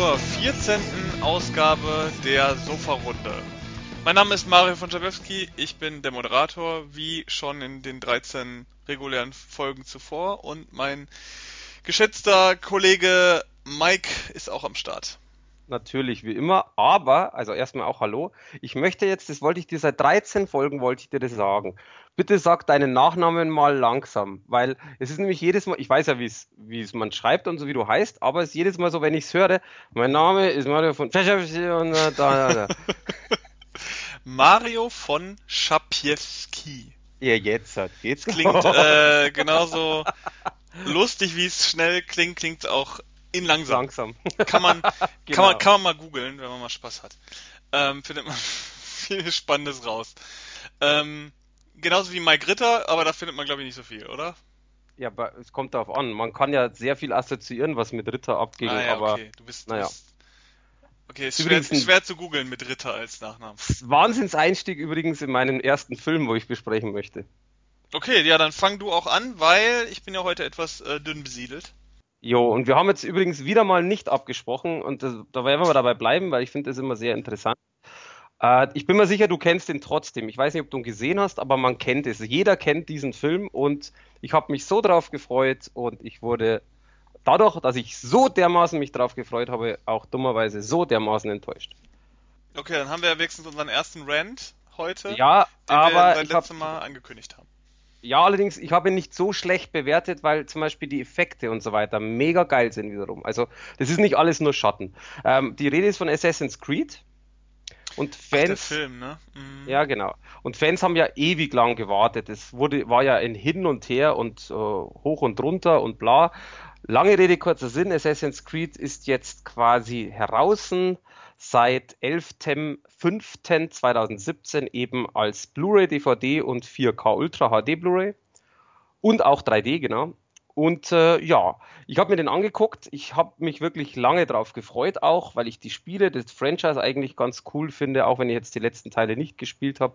zur 14. Ausgabe der Sofa-Runde. Mein Name ist Mario von Jabewski, ich bin der Moderator, wie schon in den 13 regulären Folgen zuvor und mein geschätzter Kollege Mike ist auch am Start. Natürlich, wie immer, aber, also erstmal auch Hallo, ich möchte jetzt, das wollte ich dir seit 13 Folgen, wollte ich dir das sagen. Bitte sag deinen Nachnamen mal langsam, weil es ist nämlich jedes Mal, ich weiß ja, wie es, wie es man schreibt und so, wie du heißt, aber es ist jedes Mal so, wenn ich es höre, mein Name ist Mario von und da, da, da. Mario von Schapiewski. Ja, jetzt hat geht's. Klingt äh, genauso lustig, wie es schnell klingt, klingt auch in langsam. Langsam. Kann man, genau. kann man, kann man mal googeln, wenn man mal Spaß hat. Ähm, findet man viel Spannendes raus. Ähm, genauso wie Mike Ritter, aber da findet man glaube ich nicht so viel, oder? Ja, aber es kommt darauf an. Man kann ja sehr viel assoziieren, was mit Ritter abging, ah, ja, aber okay. du bist, naja. bist Okay, ist schwer, schwer, zu googeln mit Ritter als Nachnamen. Wahnsinnseinstieg übrigens in meinen ersten Film, wo ich besprechen möchte. Okay, ja, dann fang du auch an, weil ich bin ja heute etwas äh, dünn besiedelt. Jo, und wir haben jetzt übrigens wieder mal nicht abgesprochen und das, da werden wir dabei bleiben, weil ich finde das immer sehr interessant. Äh, ich bin mir sicher, du kennst ihn trotzdem. Ich weiß nicht, ob du ihn gesehen hast, aber man kennt es. Jeder kennt diesen Film und ich habe mich so drauf gefreut und ich wurde dadurch, dass ich so dermaßen mich drauf gefreut habe, auch dummerweise so dermaßen enttäuscht. Okay, dann haben wir ja wenigstens unseren ersten Rant heute, ja, den aber wir das letzte Mal angekündigt haben. Ja, allerdings, ich habe ihn nicht so schlecht bewertet, weil zum Beispiel die Effekte und so weiter mega geil sind wiederum. Also, das ist nicht alles nur Schatten. Ähm, die Rede ist von Assassin's Creed. Und Fans. Ach, Film, ne? Mhm. Ja, genau. Und Fans haben ja ewig lang gewartet. Es wurde, war ja ein Hin und Her und äh, hoch und runter und bla. Lange Rede, kurzer Sinn. Assassin's Creed ist jetzt quasi heraus seit 11.05.2017 eben als Blu-ray, DVD und 4K Ultra HD Blu-ray und auch 3D, genau. Und äh, ja, ich habe mir den angeguckt. Ich habe mich wirklich lange drauf gefreut, auch weil ich die Spiele, das Franchise eigentlich ganz cool finde, auch wenn ich jetzt die letzten Teile nicht gespielt habe.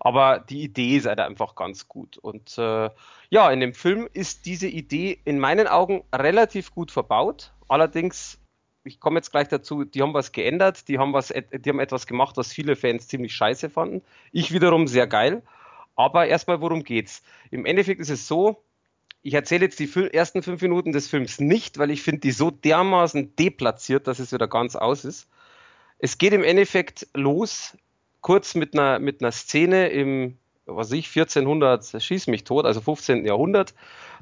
Aber die Idee ist halt einfach ganz gut. Und äh, ja, in dem Film ist diese Idee in meinen Augen relativ gut verbaut. Allerdings, ich komme jetzt gleich dazu, die haben was geändert, die haben was, die haben etwas gemacht, was viele Fans ziemlich scheiße fanden. Ich wiederum sehr geil. Aber erstmal, worum geht's? Im Endeffekt ist es so, ich erzähle jetzt die ersten fünf Minuten des Films nicht, weil ich finde die so dermaßen deplatziert, dass es wieder ganz aus ist. Es geht im Endeffekt los, kurz mit einer, mit einer Szene im, was ich, 1400, schieß mich tot, also 15. Jahrhundert.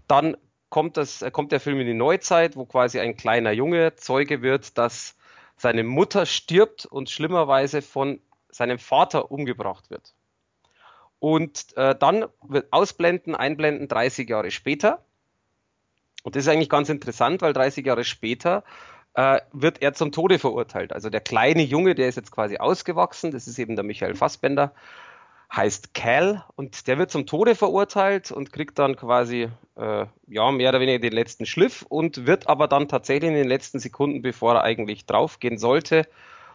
Dann kommt, das, kommt der Film in die Neuzeit, wo quasi ein kleiner Junge Zeuge wird, dass seine Mutter stirbt und schlimmerweise von seinem Vater umgebracht wird. Und äh, dann wird ausblenden, einblenden 30 Jahre später. Und das ist eigentlich ganz interessant, weil 30 Jahre später äh, wird er zum Tode verurteilt. Also der kleine Junge, der ist jetzt quasi ausgewachsen, das ist eben der Michael Fassbender, heißt Cal und der wird zum Tode verurteilt und kriegt dann quasi äh, ja mehr oder weniger den letzten Schliff und wird aber dann tatsächlich in den letzten Sekunden, bevor er eigentlich draufgehen sollte,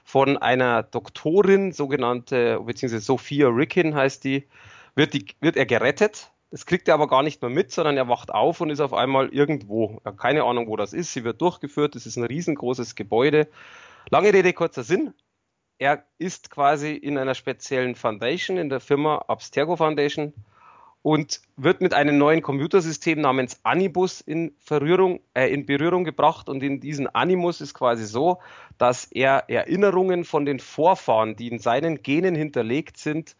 von einer Doktorin, sogenannte, beziehungsweise Sophia Rickin heißt die, wird, die, wird er gerettet. Das kriegt er aber gar nicht mehr mit, sondern er wacht auf und ist auf einmal irgendwo. Er hat keine Ahnung, wo das ist. Sie wird durchgeführt. Das ist ein riesengroßes Gebäude. Lange Rede, kurzer Sinn. Er ist quasi in einer speziellen Foundation, in der Firma Abstergo Foundation und wird mit einem neuen Computersystem namens Anibus in, äh, in Berührung gebracht. Und in diesem Animus ist quasi so, dass er Erinnerungen von den Vorfahren, die in seinen Genen hinterlegt sind,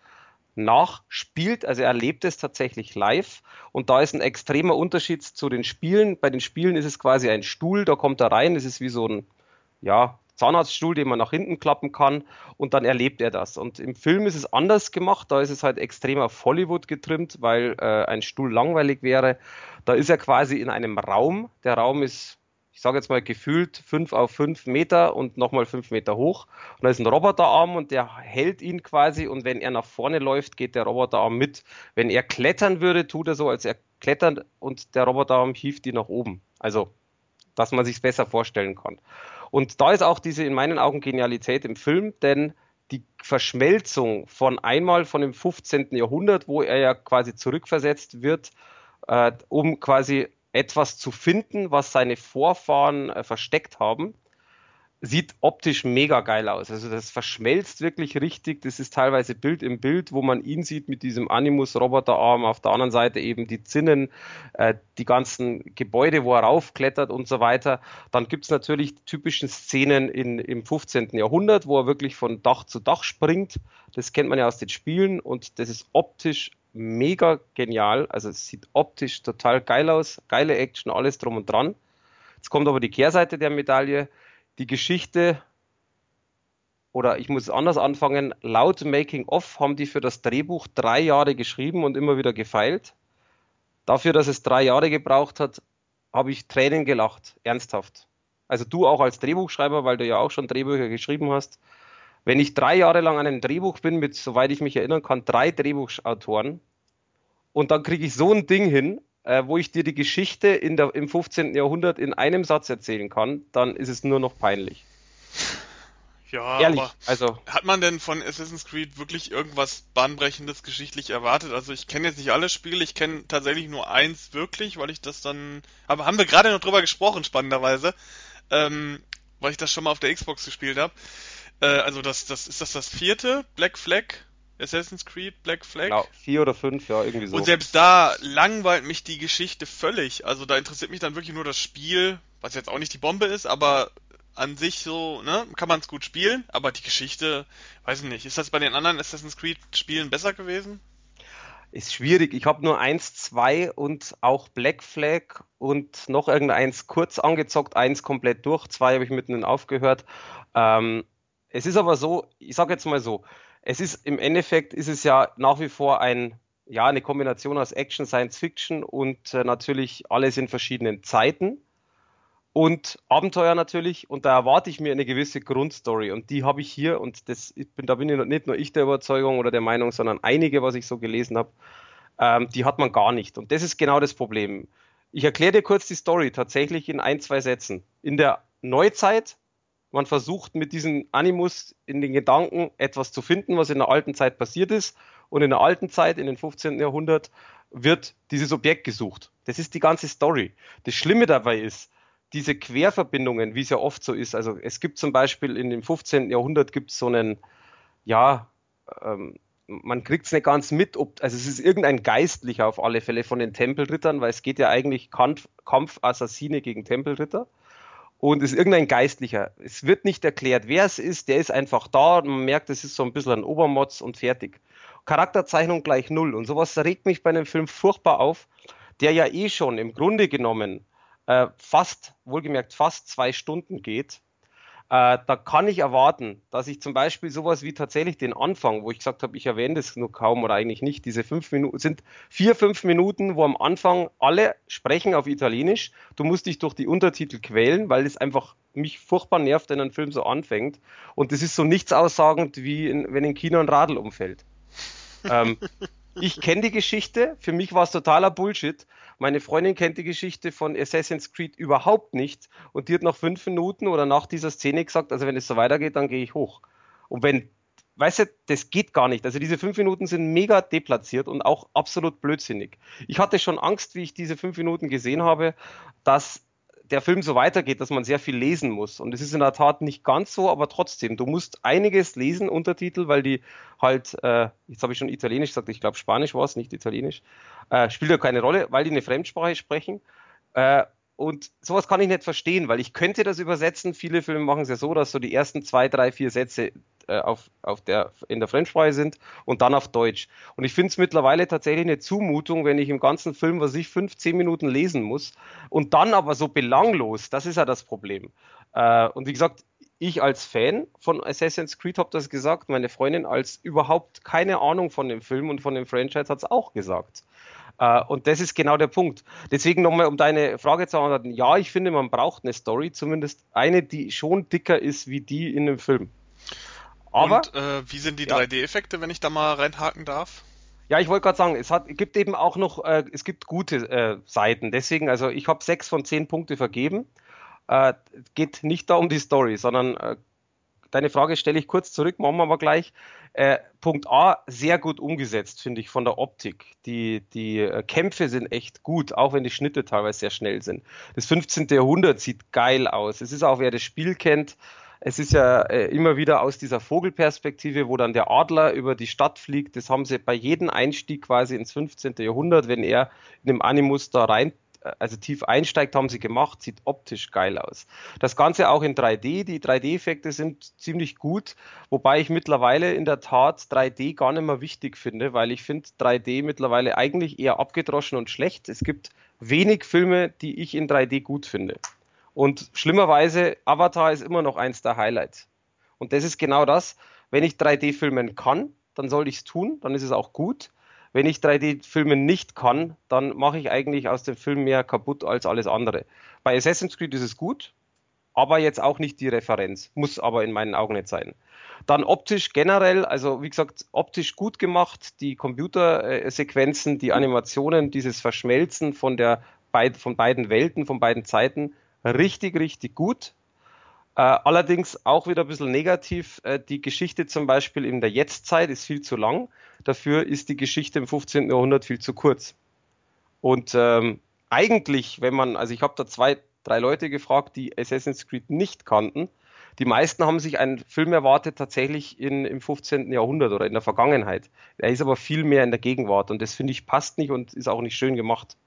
nachspielt. Also er erlebt es tatsächlich live. Und da ist ein extremer Unterschied zu den Spielen. Bei den Spielen ist es quasi ein Stuhl, da kommt er rein, es ist wie so ein, ja, Zahnarztstuhl, den man nach hinten klappen kann und dann erlebt er das. Und im Film ist es anders gemacht, da ist es halt extrem auf Hollywood getrimmt, weil äh, ein Stuhl langweilig wäre. Da ist er quasi in einem Raum. Der Raum ist, ich sage jetzt mal gefühlt fünf auf fünf Meter und nochmal fünf Meter hoch. Und da ist ein Roboterarm und der hält ihn quasi und wenn er nach vorne läuft, geht der Roboterarm mit. Wenn er klettern würde, tut er so, als er klettert und der Roboterarm hieft ihn nach oben. Also, dass man sich besser vorstellen kann. Und da ist auch diese in meinen Augen Genialität im Film, denn die Verschmelzung von einmal von dem 15. Jahrhundert, wo er ja quasi zurückversetzt wird, äh, um quasi etwas zu finden, was seine Vorfahren äh, versteckt haben, sieht optisch mega geil aus. Also das verschmelzt wirklich richtig. Das ist teilweise Bild im Bild, wo man ihn sieht mit diesem Animus-Roboterarm. Auf der anderen Seite eben die Zinnen, äh, die ganzen Gebäude, wo er raufklettert und so weiter. Dann gibt's natürlich die typischen Szenen in, im 15. Jahrhundert, wo er wirklich von Dach zu Dach springt. Das kennt man ja aus den Spielen und das ist optisch mega genial. Also es sieht optisch total geil aus. Geile Action, alles drum und dran. Jetzt kommt aber die Kehrseite der Medaille die Geschichte, oder ich muss anders anfangen, laut Making of haben die für das Drehbuch drei Jahre geschrieben und immer wieder gefeilt. Dafür, dass es drei Jahre gebraucht hat, habe ich Tränen gelacht, ernsthaft. Also du auch als Drehbuchschreiber, weil du ja auch schon Drehbücher geschrieben hast. Wenn ich drei Jahre lang an einem Drehbuch bin, mit, soweit ich mich erinnern kann, drei Drehbuchautoren, und dann kriege ich so ein Ding hin, äh, wo ich dir die Geschichte in der, im 15. Jahrhundert in einem Satz erzählen kann, dann ist es nur noch peinlich. Ja, Ehrlich, aber also hat man denn von Assassin's Creed wirklich irgendwas bahnbrechendes geschichtlich erwartet? Also ich kenne jetzt nicht alle Spiele, ich kenne tatsächlich nur eins wirklich, weil ich das dann, aber haben wir gerade noch drüber gesprochen, spannenderweise, ähm, weil ich das schon mal auf der Xbox gespielt habe. Äh, also das, das ist das das vierte Black Flag Assassin's Creed Black Flag. Genau, vier oder fünf, ja, irgendwie so. Und selbst da langweilt mich die Geschichte völlig. Also da interessiert mich dann wirklich nur das Spiel, was jetzt auch nicht die Bombe ist, aber an sich so, ne, kann man es gut spielen, aber die Geschichte, weiß ich nicht. Ist das bei den anderen Assassin's Creed Spielen besser gewesen? Ist schwierig. Ich habe nur eins, zwei und auch Black Flag und noch irgendeins kurz angezockt, eins komplett durch, zwei habe ich mitten aufgehört. Ähm, es ist aber so, ich sage jetzt mal so, es ist im Endeffekt ist es ja nach wie vor ein ja eine Kombination aus Action, Science Fiction und äh, natürlich alles in verschiedenen Zeiten und Abenteuer natürlich und da erwarte ich mir eine gewisse Grundstory und die habe ich hier und das bin da bin ich nicht nur ich der Überzeugung oder der Meinung, sondern einige, was ich so gelesen habe, ähm, die hat man gar nicht und das ist genau das Problem. Ich erkläre dir kurz die Story tatsächlich in ein zwei Sätzen. In der Neuzeit man versucht mit diesem Animus in den Gedanken etwas zu finden, was in der alten Zeit passiert ist. Und in der alten Zeit, in den 15. Jahrhundert, wird dieses Objekt gesucht. Das ist die ganze Story. Das Schlimme dabei ist, diese Querverbindungen, wie es ja oft so ist. Also es gibt zum Beispiel in dem 15. Jahrhundert gibt es so einen, ja, ähm, man kriegt es nicht ganz mit, ob, also es ist irgendein Geistlicher auf alle Fälle von den Tempelrittern, weil es geht ja eigentlich Kampf, Kampfassassine gegen Tempelritter und ist irgendein Geistlicher. Es wird nicht erklärt, wer es ist, der ist einfach da und man merkt, es ist so ein bisschen ein Obermotz und fertig. Charakterzeichnung gleich null und sowas regt mich bei einem Film furchtbar auf, der ja eh schon im Grunde genommen äh, fast, wohlgemerkt fast zwei Stunden geht äh, da kann ich erwarten, dass ich zum Beispiel sowas wie tatsächlich den Anfang, wo ich gesagt habe, ich erwähne das nur kaum oder eigentlich nicht, diese fünf Minuten, sind vier, fünf Minuten, wo am Anfang alle sprechen auf Italienisch. Du musst dich durch die Untertitel quälen, weil es einfach mich furchtbar nervt, wenn ein Film so anfängt. Und das ist so nichts aussagend, wie in, wenn in China ein Radl umfällt. ähm, ich kenne die Geschichte, für mich war es totaler Bullshit. Meine Freundin kennt die Geschichte von Assassin's Creed überhaupt nicht und die hat nach fünf Minuten oder nach dieser Szene gesagt, also wenn es so weitergeht, dann gehe ich hoch. Und wenn, weißt du, das geht gar nicht. Also diese fünf Minuten sind mega deplatziert und auch absolut blödsinnig. Ich hatte schon Angst, wie ich diese fünf Minuten gesehen habe, dass der Film so weitergeht, dass man sehr viel lesen muss. Und es ist in der Tat nicht ganz so, aber trotzdem, du musst einiges lesen, Untertitel, weil die halt, äh, jetzt habe ich schon Italienisch gesagt, ich glaube Spanisch war es, nicht Italienisch, äh, spielt ja keine Rolle, weil die eine Fremdsprache sprechen. Äh, und sowas kann ich nicht verstehen, weil ich könnte das übersetzen. Viele Filme machen es ja so, dass so die ersten zwei, drei, vier Sätze äh, auf, auf der, in der Fremdsprache sind und dann auf Deutsch. Und ich finde es mittlerweile tatsächlich eine Zumutung, wenn ich im ganzen Film, was ich, fünf, zehn Minuten lesen muss und dann aber so belanglos, das ist ja das Problem. Äh, und wie gesagt, ich als Fan von Assassin's Creed habe das gesagt, meine Freundin als überhaupt keine Ahnung von dem Film und von dem Franchise hat es auch gesagt. Uh, und das ist genau der Punkt. Deswegen nochmal, um deine Frage zu antworten. Ja, ich finde, man braucht eine Story, zumindest eine, die schon dicker ist wie die in dem Film. Aber, Und äh, wie sind die ja. 3D-Effekte, wenn ich da mal reinhaken darf? Ja, ich wollte gerade sagen, es hat, gibt eben auch noch, äh, es gibt gute äh, Seiten. Deswegen, also ich habe sechs von zehn Punkte vergeben. Äh, geht nicht da um die Story, sondern äh, deine Frage stelle ich kurz zurück, machen wir aber gleich. Äh, Punkt A, sehr gut umgesetzt, finde ich, von der Optik. Die, die Kämpfe sind echt gut, auch wenn die Schnitte teilweise sehr schnell sind. Das 15. Jahrhundert sieht geil aus. Es ist auch, wer das Spiel kennt, Es ist ja äh, immer wieder aus dieser Vogelperspektive, wo dann der Adler über die Stadt fliegt. Das haben sie bei jedem Einstieg quasi ins 15. Jahrhundert, wenn er in dem Animus da rein also tief einsteigt, haben sie gemacht, sieht optisch geil aus. Das Ganze auch in 3D, die 3D-Effekte sind ziemlich gut, wobei ich mittlerweile in der Tat 3D gar nicht mehr wichtig finde, weil ich finde 3D mittlerweile eigentlich eher abgedroschen und schlecht. Es gibt wenig Filme, die ich in 3D gut finde. Und schlimmerweise, Avatar ist immer noch eins der Highlights. Und das ist genau das, wenn ich 3D filmen kann, dann soll ich es tun, dann ist es auch gut. Wenn ich 3D-Filmen nicht kann, dann mache ich eigentlich aus dem Film mehr kaputt als alles andere. Bei Assassin's Creed ist es gut, aber jetzt auch nicht die Referenz. Muss aber in meinen Augen nicht sein. Dann optisch generell, also wie gesagt, optisch gut gemacht, die Computersequenzen, die Animationen, dieses Verschmelzen von, der, von beiden Welten, von beiden Zeiten, richtig, richtig gut. Äh, allerdings auch wieder ein bisschen negativ. Äh, die Geschichte zum Beispiel in der Jetztzeit ist viel zu lang. Dafür ist die Geschichte im 15. Jahrhundert viel zu kurz. Und ähm, eigentlich, wenn man, also ich habe da zwei, drei Leute gefragt, die Assassin's Creed nicht kannten. Die meisten haben sich einen Film erwartet tatsächlich in, im 15. Jahrhundert oder in der Vergangenheit. Er ist aber viel mehr in der Gegenwart und das finde ich passt nicht und ist auch nicht schön gemacht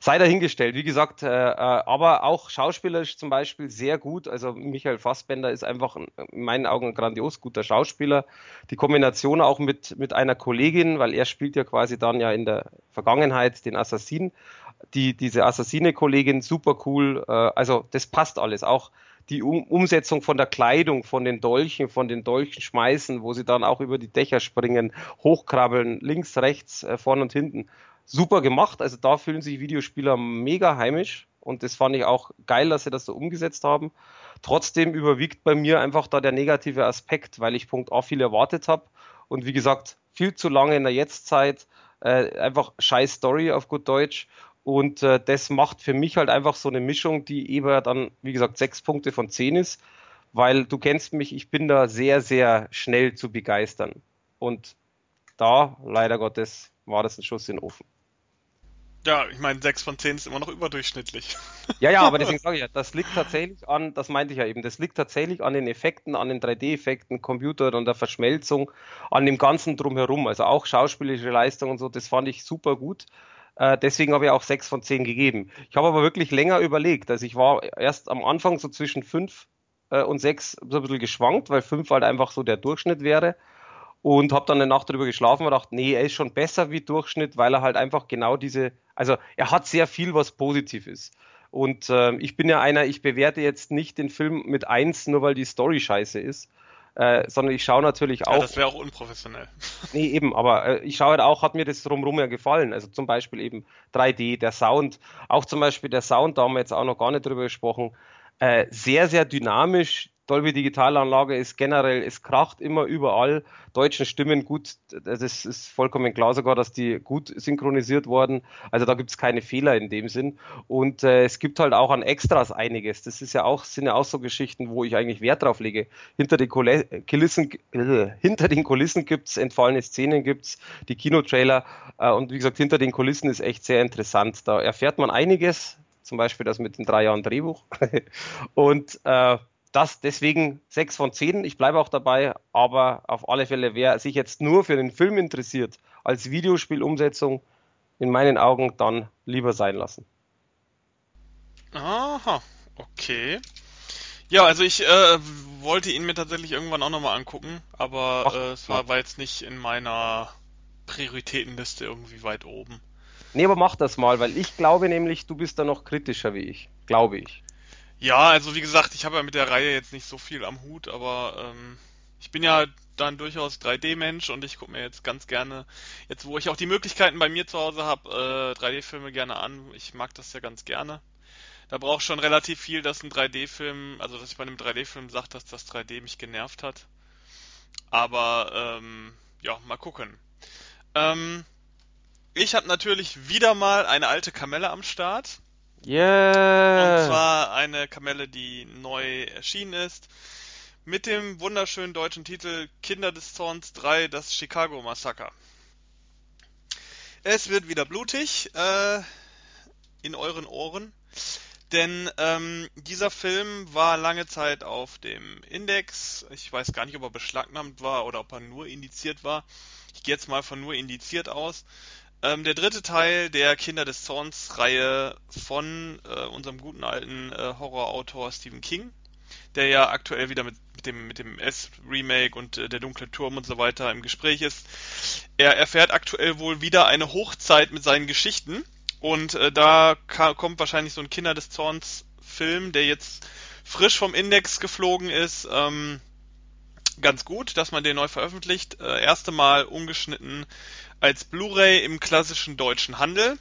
sei dahingestellt. Wie gesagt, äh, äh, aber auch schauspielerisch zum Beispiel sehr gut. Also Michael Fassbender ist einfach in meinen Augen ein grandios guter Schauspieler. Die Kombination auch mit, mit einer Kollegin, weil er spielt ja quasi dann ja in der Vergangenheit den Assassin. Die, diese Assassine-Kollegin, super cool. Äh, also das passt alles. Auch die um Umsetzung von der Kleidung, von den Dolchen, von den Dolchen schmeißen, wo sie dann auch über die Dächer springen, hochkrabbeln, links, rechts, äh, vorn und hinten super gemacht. Also da fühlen sich Videospieler mega heimisch und das fand ich auch geil, dass sie das so umgesetzt haben. Trotzdem überwiegt bei mir einfach da der negative Aspekt, weil ich Punkt A viel erwartet habe und wie gesagt, viel zu lange in der Jetztzeit, äh, einfach scheiß Story auf gut Deutsch und äh, das macht für mich halt einfach so eine Mischung, die eben dann, wie gesagt, sechs Punkte von zehn ist, weil du kennst mich, ich bin da sehr, sehr schnell zu begeistern und da, leider Gottes, war das ein Schuss in den Ofen. Ja, ich meine, 6 von 10 ist immer noch überdurchschnittlich. Ja, ja, aber deswegen sage ich ja, das liegt tatsächlich an, das meinte ich ja eben, das liegt tatsächlich an den Effekten, an den 3D-Effekten, Computer und der Verschmelzung, an dem Ganzen drumherum. Also auch schauspielerische Leistung und so, das fand ich super gut. Äh, deswegen habe ich auch 6 von 10 gegeben. Ich habe aber wirklich länger überlegt. Also ich war erst am Anfang so zwischen 5 äh, und 6 so ein bisschen geschwankt, weil 5 halt einfach so der Durchschnitt wäre und habe dann eine Nacht drüber geschlafen und gedacht, nee, er ist schon besser wie Durchschnitt, weil er halt einfach genau diese, also er hat sehr viel, was positiv ist. Und äh, ich bin ja einer, ich bewerte jetzt nicht den Film mit eins, nur weil die Story scheiße ist, äh, sondern ich schaue natürlich auch. Ja, das wäre auch unprofessionell. Nee, eben, aber äh, ich schaue halt auch, hat mir das drumherum ja gefallen. Also zum Beispiel eben 3D, der Sound, auch zum Beispiel der Sound, da haben wir jetzt auch noch gar nicht drüber gesprochen, äh, sehr, sehr dynamisch, Dolby Digitalanlage ist generell, es kracht immer überall. Deutschen Stimmen gut, das ist vollkommen klar sogar, dass die gut synchronisiert wurden. Also da gibt es keine Fehler in dem Sinn. Und äh, es gibt halt auch an Extras einiges. Das ist ja auch, sind ja auch so Geschichten, wo ich eigentlich Wert drauf lege. Hinter den Kulissen, äh, hinter den Kulissen gibt's entfallene Szenen, gibt's die Kinotrailer. Äh, und wie gesagt, hinter den Kulissen ist echt sehr interessant. Da erfährt man einiges, zum Beispiel das mit den drei Jahren Drehbuch. und äh, das deswegen 6 von 10. Ich bleibe auch dabei, aber auf alle Fälle, wer sich jetzt nur für den Film interessiert, als Videospielumsetzung, in meinen Augen dann lieber sein lassen. Aha, okay. Ja, also ich äh, wollte ihn mir tatsächlich irgendwann auch nochmal angucken, aber Ach, äh, es war, war jetzt nicht in meiner Prioritätenliste irgendwie weit oben. Nee, aber mach das mal, weil ich glaube nämlich, du bist da noch kritischer wie ich. Glaube ich. Ja, also wie gesagt, ich habe ja mit der Reihe jetzt nicht so viel am Hut, aber ähm, ich bin ja dann durchaus 3D-Mensch und ich gucke mir jetzt ganz gerne, jetzt wo ich auch die Möglichkeiten bei mir zu Hause habe, äh, 3D-Filme gerne an. Ich mag das ja ganz gerne. Da braucht schon relativ viel, dass ein 3D-Film, also dass ich bei einem 3D-Film sage, dass das 3D mich genervt hat. Aber ähm, ja, mal gucken. Ähm, ich habe natürlich wieder mal eine alte Kamelle am Start. Yeah. Und zwar eine Kamelle, die neu erschienen ist. Mit dem wunderschönen deutschen Titel Kinder des Zorns 3, das Chicago Massaker. Es wird wieder blutig äh, in euren Ohren. Denn ähm, dieser Film war lange Zeit auf dem Index. Ich weiß gar nicht, ob er beschlagnahmt war oder ob er nur indiziert war. Ich gehe jetzt mal von nur indiziert aus. Ähm, der dritte Teil der Kinder des Zorns Reihe von äh, unserem guten alten äh, Horrorautor Stephen King, der ja aktuell wieder mit, mit dem mit dem S Remake und äh, der dunkle Turm und so weiter im Gespräch ist. Er erfährt aktuell wohl wieder eine Hochzeit mit seinen Geschichten und äh, da kommt wahrscheinlich so ein Kinder des Zorns Film, der jetzt frisch vom Index geflogen ist. Ähm, ganz gut, dass man den neu veröffentlicht. Äh, erste Mal umgeschnitten als Blu-ray im klassischen deutschen Handel.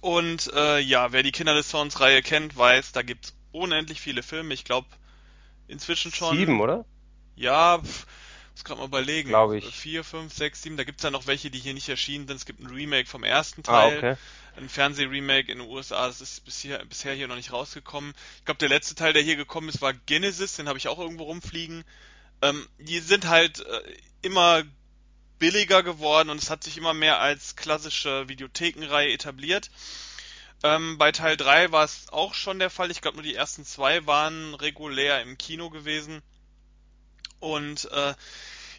Und äh, ja, wer die Kinder des Zorns Reihe kennt, weiß, da gibt's unendlich viele Filme. Ich glaube inzwischen schon. Sieben, oder? Ja, pff, muss gerade mal überlegen. Glaube ich. Vier, fünf, sechs, sieben. Da gibt's ja noch welche, die hier nicht erschienen sind. Es gibt ein Remake vom ersten ah, Teil. Ah, okay. Ein Fernsehremake in den USA. Das ist bisher, bisher hier noch nicht rausgekommen. Ich glaube, der letzte Teil, der hier gekommen ist, war Genesis. Den habe ich auch irgendwo rumfliegen. Ähm, die sind halt äh, immer billiger geworden und es hat sich immer mehr als klassische Videothekenreihe etabliert. Ähm, bei Teil 3 war es auch schon der Fall. Ich glaube, nur die ersten zwei waren regulär im Kino gewesen. Und äh,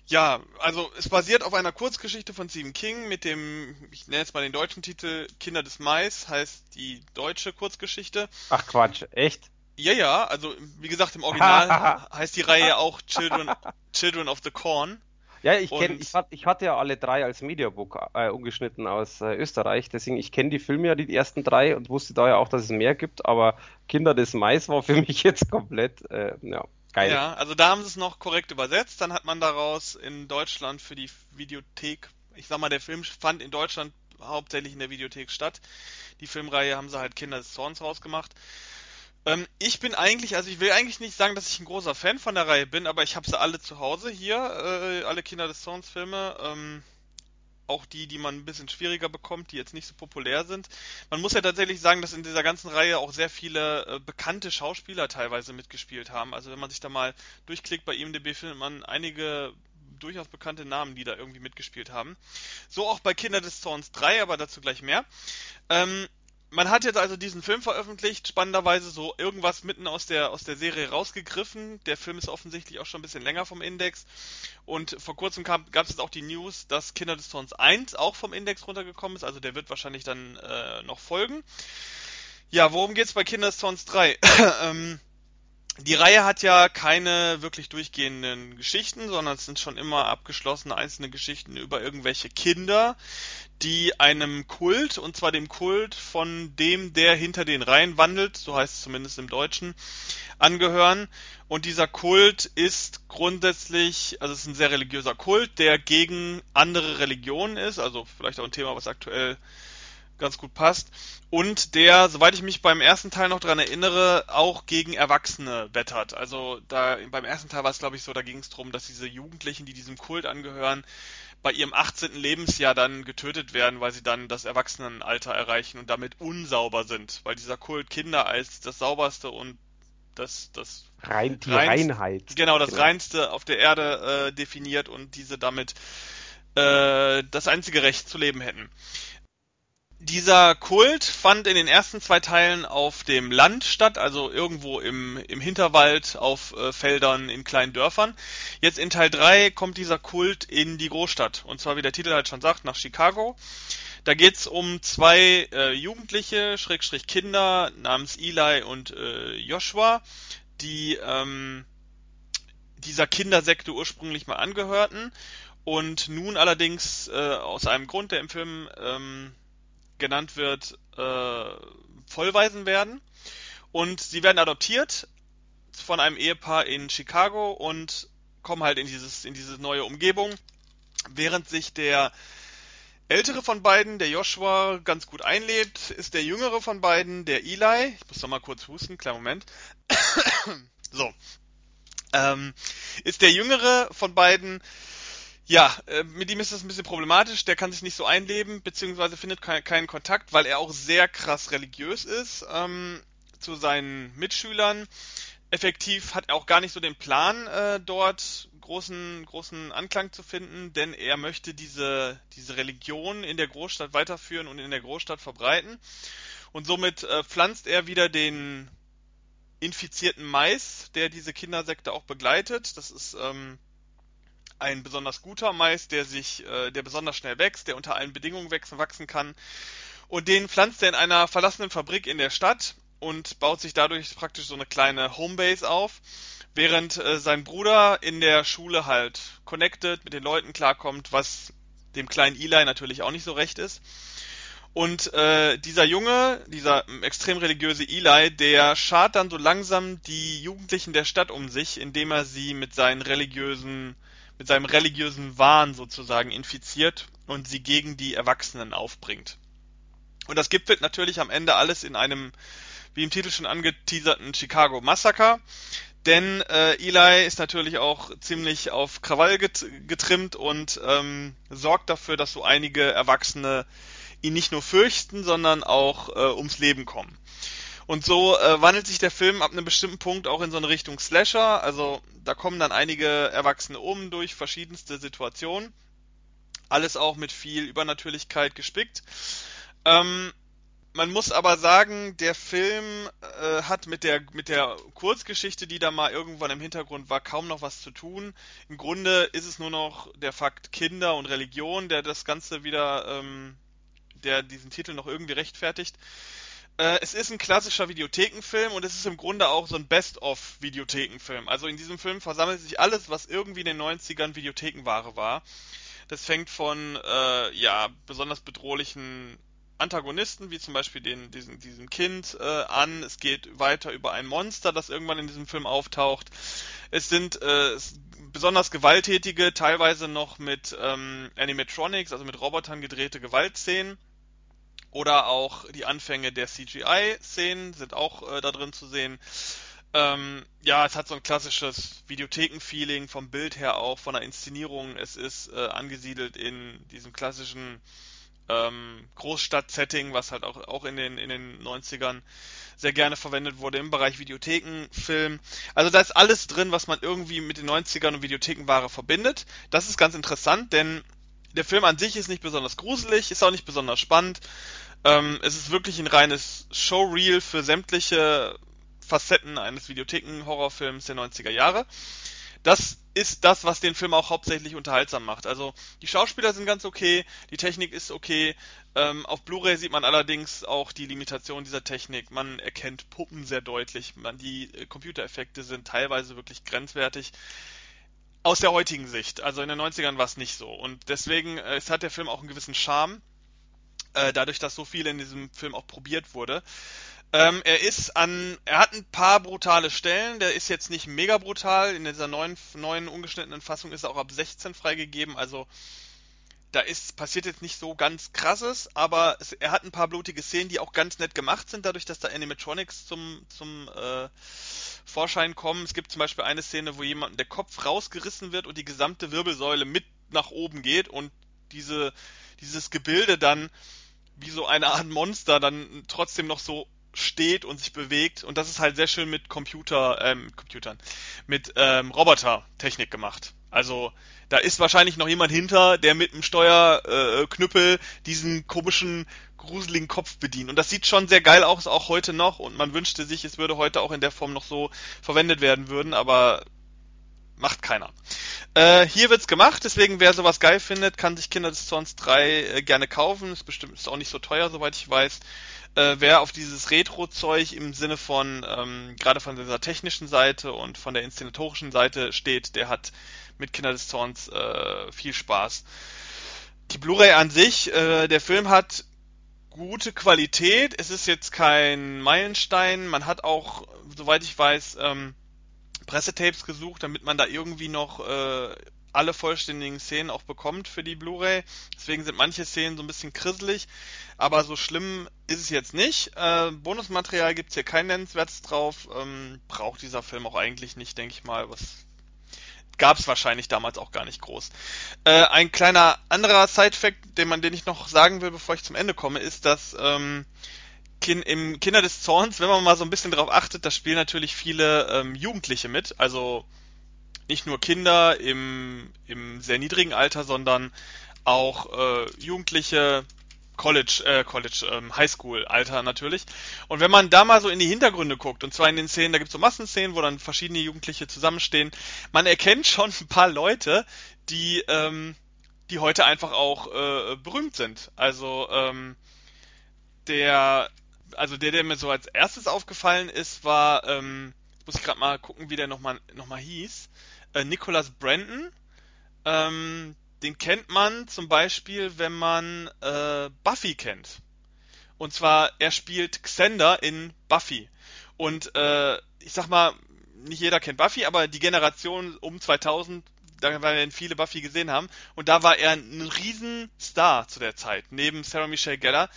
ja, also es basiert auf einer Kurzgeschichte von Stephen King mit dem, ich nenne jetzt mal den deutschen Titel, Kinder des Mais, heißt die deutsche Kurzgeschichte. Ach Quatsch, echt? Ja, ja, also wie gesagt, im Original heißt die Reihe auch Children, Children of the Corn. Ja, ich kenne, ich, hat, ich hatte ja alle drei als Mediabook äh, umgeschnitten aus äh, Österreich, deswegen ich kenne die Filme ja die ersten drei und wusste da ja auch, dass es mehr gibt, aber Kinder des Mais war für mich jetzt komplett, äh, ja, geil. Ja, also da haben sie es noch korrekt übersetzt, dann hat man daraus in Deutschland für die Videothek, ich sag mal, der Film fand in Deutschland hauptsächlich in der Videothek statt. Die Filmreihe haben sie halt Kinder des Zorns rausgemacht. Ähm, ich bin eigentlich, also ich will eigentlich nicht sagen, dass ich ein großer Fan von der Reihe bin, aber ich habe sie alle zu Hause hier, äh, alle Kinder des Zorns Filme. Ähm, auch die, die man ein bisschen schwieriger bekommt, die jetzt nicht so populär sind. Man muss ja tatsächlich sagen, dass in dieser ganzen Reihe auch sehr viele äh, bekannte Schauspieler teilweise mitgespielt haben. Also wenn man sich da mal durchklickt bei IMDb, findet man einige durchaus bekannte Namen, die da irgendwie mitgespielt haben. So auch bei Kinder des Zorns 3, aber dazu gleich mehr. Ähm, man hat jetzt also diesen Film veröffentlicht, spannenderweise so irgendwas mitten aus der, aus der Serie rausgegriffen. Der Film ist offensichtlich auch schon ein bisschen länger vom Index. Und vor kurzem gab es jetzt auch die News, dass Kinder des Zorns 1 auch vom Index runtergekommen ist. Also der wird wahrscheinlich dann äh, noch folgen. Ja, worum geht's bei Kinder des Zorns 3? ähm, die Reihe hat ja keine wirklich durchgehenden Geschichten, sondern es sind schon immer abgeschlossene einzelne Geschichten über irgendwelche Kinder, die einem Kult, und zwar dem Kult von dem, der hinter den Reihen wandelt, so heißt es zumindest im Deutschen, angehören. Und dieser Kult ist grundsätzlich, also es ist ein sehr religiöser Kult, der gegen andere Religionen ist, also vielleicht auch ein Thema, was aktuell ganz gut passt. Und der, soweit ich mich beim ersten Teil noch dran erinnere, auch gegen Erwachsene wettert. Also da beim ersten Teil war es, glaube ich, so, da ging es darum, dass diese Jugendlichen, die diesem Kult angehören, bei ihrem 18. Lebensjahr dann getötet werden, weil sie dann das Erwachsenenalter erreichen und damit unsauber sind, weil dieser Kult Kinder als das sauberste und das das Rein, die reinste, Reinheit genau das genau. reinste auf der Erde äh, definiert und diese damit äh, das einzige Recht zu leben hätten. Dieser Kult fand in den ersten zwei Teilen auf dem Land statt, also irgendwo im, im Hinterwald, auf äh, Feldern, in kleinen Dörfern. Jetzt in Teil 3 kommt dieser Kult in die Großstadt. Und zwar, wie der Titel halt schon sagt, nach Chicago. Da geht's um zwei äh, Jugendliche, Schrägstrich Kinder, namens Eli und äh, Joshua, die ähm, dieser Kindersekte ursprünglich mal angehörten und nun allerdings äh, aus einem Grund, der im Film ähm, genannt wird, äh, Vollwaisen werden. Und sie werden adoptiert von einem Ehepaar in Chicago und kommen halt in dieses, in diese neue Umgebung, während sich der ältere von beiden, der Joshua, ganz gut einlebt, ist der jüngere von beiden, der Eli. Ich muss noch mal kurz husten, kleinen Moment. so. Ähm, ist der jüngere von beiden ja, äh, mit ihm ist das ein bisschen problematisch. Der kann sich nicht so einleben, beziehungsweise findet keinen Kontakt, weil er auch sehr krass religiös ist ähm, zu seinen Mitschülern. Effektiv hat er auch gar nicht so den Plan, äh, dort großen, großen Anklang zu finden, denn er möchte diese, diese Religion in der Großstadt weiterführen und in der Großstadt verbreiten. Und somit äh, pflanzt er wieder den infizierten Mais, der diese Kindersekte auch begleitet. Das ist ähm, ein besonders guter Mais, der sich, äh, der besonders schnell wächst, der unter allen Bedingungen wachsen, wachsen kann. Und den pflanzt er in einer verlassenen Fabrik in der Stadt und baut sich dadurch praktisch so eine kleine Homebase auf, während äh, sein Bruder in der Schule halt connected, mit den Leuten klarkommt, was dem kleinen Eli natürlich auch nicht so recht ist. Und äh, dieser Junge, dieser extrem religiöse Eli, der schart dann so langsam die Jugendlichen der Stadt um sich, indem er sie mit seinen religiösen, mit seinem religiösen Wahn sozusagen infiziert und sie gegen die Erwachsenen aufbringt. Und das gipfelt natürlich am Ende alles in einem, wie im Titel schon angeteaserten Chicago Massaker. Denn äh, Eli ist natürlich auch ziemlich auf Krawall getrimmt und ähm, sorgt dafür, dass so einige Erwachsene ihn nicht nur fürchten, sondern auch äh, ums Leben kommen. Und so äh, wandelt sich der Film ab einem bestimmten Punkt auch in so eine Richtung Slasher. Also da kommen dann einige Erwachsene um durch verschiedenste Situationen. Alles auch mit viel Übernatürlichkeit gespickt. Ähm, man muss aber sagen, der Film äh, hat mit der mit der Kurzgeschichte, die da mal irgendwann im Hintergrund war, kaum noch was zu tun. Im Grunde ist es nur noch der Fakt Kinder und Religion, der das Ganze wieder ähm, der diesen Titel noch irgendwie rechtfertigt. Äh, es ist ein klassischer Videothekenfilm und es ist im Grunde auch so ein Best-of-Videothekenfilm. Also in diesem Film versammelt sich alles, was irgendwie in den 90ern Videothekenware war. Das fängt von äh, ja besonders bedrohlichen Antagonisten, wie zum Beispiel den, diesen, diesen Kind äh, an. Es geht weiter über ein Monster, das irgendwann in diesem Film auftaucht. Es sind äh, besonders gewalttätige, teilweise noch mit ähm, Animatronics, also mit Robotern gedrehte Gewaltszenen. Oder auch die Anfänge der CGI-Szenen sind auch äh, da drin zu sehen. Ähm, ja, es hat so ein klassisches Videotheken-Feeling vom Bild her auch, von der Inszenierung. Es ist äh, angesiedelt in diesem klassischen ähm, Großstadt-Setting, was halt auch, auch in, den, in den 90ern sehr gerne verwendet wurde im Bereich Videothekenfilm. Also da ist alles drin, was man irgendwie mit den 90ern und Videothekenware verbindet. Das ist ganz interessant, denn der Film an sich ist nicht besonders gruselig, ist auch nicht besonders spannend. Ähm, es ist wirklich ein reines Showreel für sämtliche Facetten eines Videotheken-Horrorfilms der 90er Jahre. Das ist das, was den Film auch hauptsächlich unterhaltsam macht. Also die Schauspieler sind ganz okay, die Technik ist okay. Ähm, auf Blu-ray sieht man allerdings auch die Limitation dieser Technik. Man erkennt Puppen sehr deutlich. Man, die äh, Computereffekte sind teilweise wirklich grenzwertig. Aus der heutigen Sicht. Also in den 90ern war es nicht so. Und deswegen äh, hat der Film auch einen gewissen Charme. Äh, dadurch, dass so viel in diesem Film auch probiert wurde. Ähm, er ist an, er hat ein paar brutale Stellen. Der ist jetzt nicht mega brutal. In dieser neuen, neuen ungeschnittenen Fassung ist er auch ab 16 freigegeben. Also da ist passiert jetzt nicht so ganz krasses, aber es, er hat ein paar blutige Szenen, die auch ganz nett gemacht sind, dadurch, dass da Animatronics zum zum äh, Vorschein kommen. Es gibt zum Beispiel eine Szene, wo jemand der Kopf rausgerissen wird und die gesamte Wirbelsäule mit nach oben geht und diese dieses Gebilde dann wie so eine Art Monster dann trotzdem noch so steht und sich bewegt und das ist halt sehr schön mit Computer, ähm, Computern, mit ähm, Robotertechnik gemacht. Also da ist wahrscheinlich noch jemand hinter, der mit dem Steuerknüppel äh, diesen komischen, gruseligen Kopf bedient. Und das sieht schon sehr geil aus, auch heute noch. Und man wünschte sich, es würde heute auch in der Form noch so verwendet werden würden, aber macht keiner. Äh, hier wird's gemacht, deswegen wer sowas geil findet, kann sich Kinder des Zorns 3 äh, gerne kaufen. Ist bestimmt ist auch nicht so teuer, soweit ich weiß äh, wer auf dieses Retro-Zeug im Sinne von, ähm, gerade von dieser technischen Seite und von der inszenatorischen Seite steht, der hat mit Kinder des Zorns äh, viel Spaß. Die Blu-ray an sich, äh, der Film hat gute Qualität. Es ist jetzt kein Meilenstein. Man hat auch, soweit ich weiß, ähm, Pressetapes gesucht, damit man da irgendwie noch äh, alle vollständigen Szenen auch bekommt für die Blu-ray. Deswegen sind manche Szenen so ein bisschen krisselig, aber so schlimm ist es jetzt nicht. Äh, Bonusmaterial gibt's hier kein nennenswertes drauf. Ähm, braucht dieser Film auch eigentlich nicht, denke ich mal. Was gab's wahrscheinlich damals auch gar nicht groß. Äh, ein kleiner anderer Side-Fact, den man, den ich noch sagen will, bevor ich zum Ende komme, ist, dass ähm, im Kinder des Zorns, wenn man mal so ein bisschen drauf achtet, da spielen natürlich viele ähm, Jugendliche mit, also nicht nur Kinder im, im sehr niedrigen Alter, sondern auch äh, Jugendliche, College, äh, College, ähm, Highschool-Alter natürlich. Und wenn man da mal so in die Hintergründe guckt, und zwar in den Szenen, da gibt es so Massenszenen, wo dann verschiedene Jugendliche zusammenstehen, man erkennt schon ein paar Leute, die, ähm, die heute einfach auch äh, berühmt sind. Also ähm, der, also der, der mir so als erstes aufgefallen ist, war, ähm, muss ich gerade mal gucken, wie der nochmal noch mal hieß, äh, Nicholas Brandon. Ähm, den kennt man zum Beispiel, wenn man äh, Buffy kennt. Und zwar, er spielt Xander in Buffy. Und äh, ich sag mal, nicht jeder kennt Buffy, aber die Generation um 2000, da werden viele Buffy gesehen haben. Und da war er ein Riesenstar zu der Zeit. Neben Sarah Michelle Gellar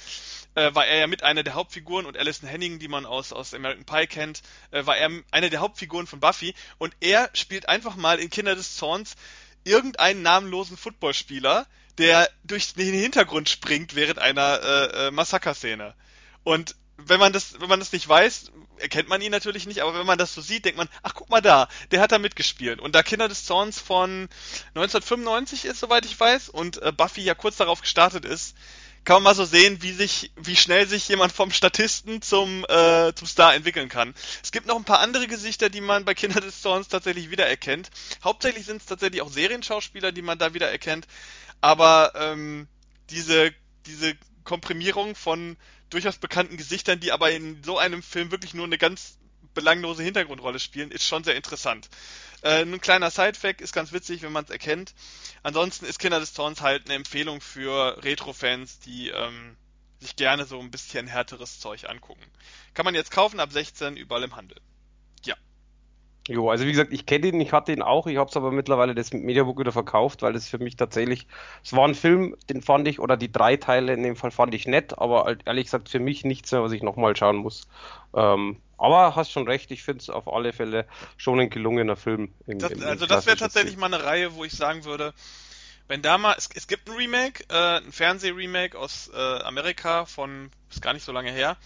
äh, war er ja mit einer der Hauptfiguren und Alison Henning, die man aus, aus American Pie kennt, äh, war er eine der Hauptfiguren von Buffy. Und er spielt einfach mal in Kinder des Zorns irgendeinen namenlosen Footballspieler, der durch den Hintergrund springt während einer äh, äh, Massaker-Szene. Und wenn man das, wenn man das nicht weiß, erkennt man ihn natürlich nicht, aber wenn man das so sieht, denkt man, ach guck mal da, der hat da mitgespielt. Und da Kinder des Zorns von 1995 ist, soweit ich weiß, und äh, Buffy ja kurz darauf gestartet ist, kann man mal so sehen, wie sich, wie schnell sich jemand vom Statisten zum, äh, zum Star entwickeln kann. Es gibt noch ein paar andere Gesichter, die man bei Kinder des Zorns tatsächlich wiedererkennt. Hauptsächlich sind es tatsächlich auch Serienschauspieler, die man da wiedererkennt. Aber ähm, diese, diese Komprimierung von durchaus bekannten Gesichtern, die aber in so einem Film wirklich nur eine ganz belanglose Hintergrundrolle spielen, ist schon sehr interessant. Äh, ein kleiner Sidefact ist ganz witzig, wenn man es erkennt. Ansonsten ist Kinder des Zorns halt eine Empfehlung für Retro-Fans, die ähm, sich gerne so ein bisschen härteres Zeug angucken. Kann man jetzt kaufen ab 16 überall im Handel. Jo, also wie gesagt, ich kenne ihn, ich hatte ihn auch, ich habe es aber mittlerweile das Mediabook wieder verkauft, weil es für mich tatsächlich, es war ein Film, den fand ich, oder die drei Teile in dem Fall fand ich nett, aber halt ehrlich gesagt für mich nichts mehr, was ich nochmal schauen muss. Ähm, aber hast schon recht, ich finde es auf alle Fälle schon ein gelungener Film. Im, das, im, also das wäre tatsächlich mal eine Reihe, wo ich sagen würde, wenn da mal, es, es gibt ein Remake, äh, ein Fernseh-Remake aus äh, Amerika von, ist gar nicht so lange her.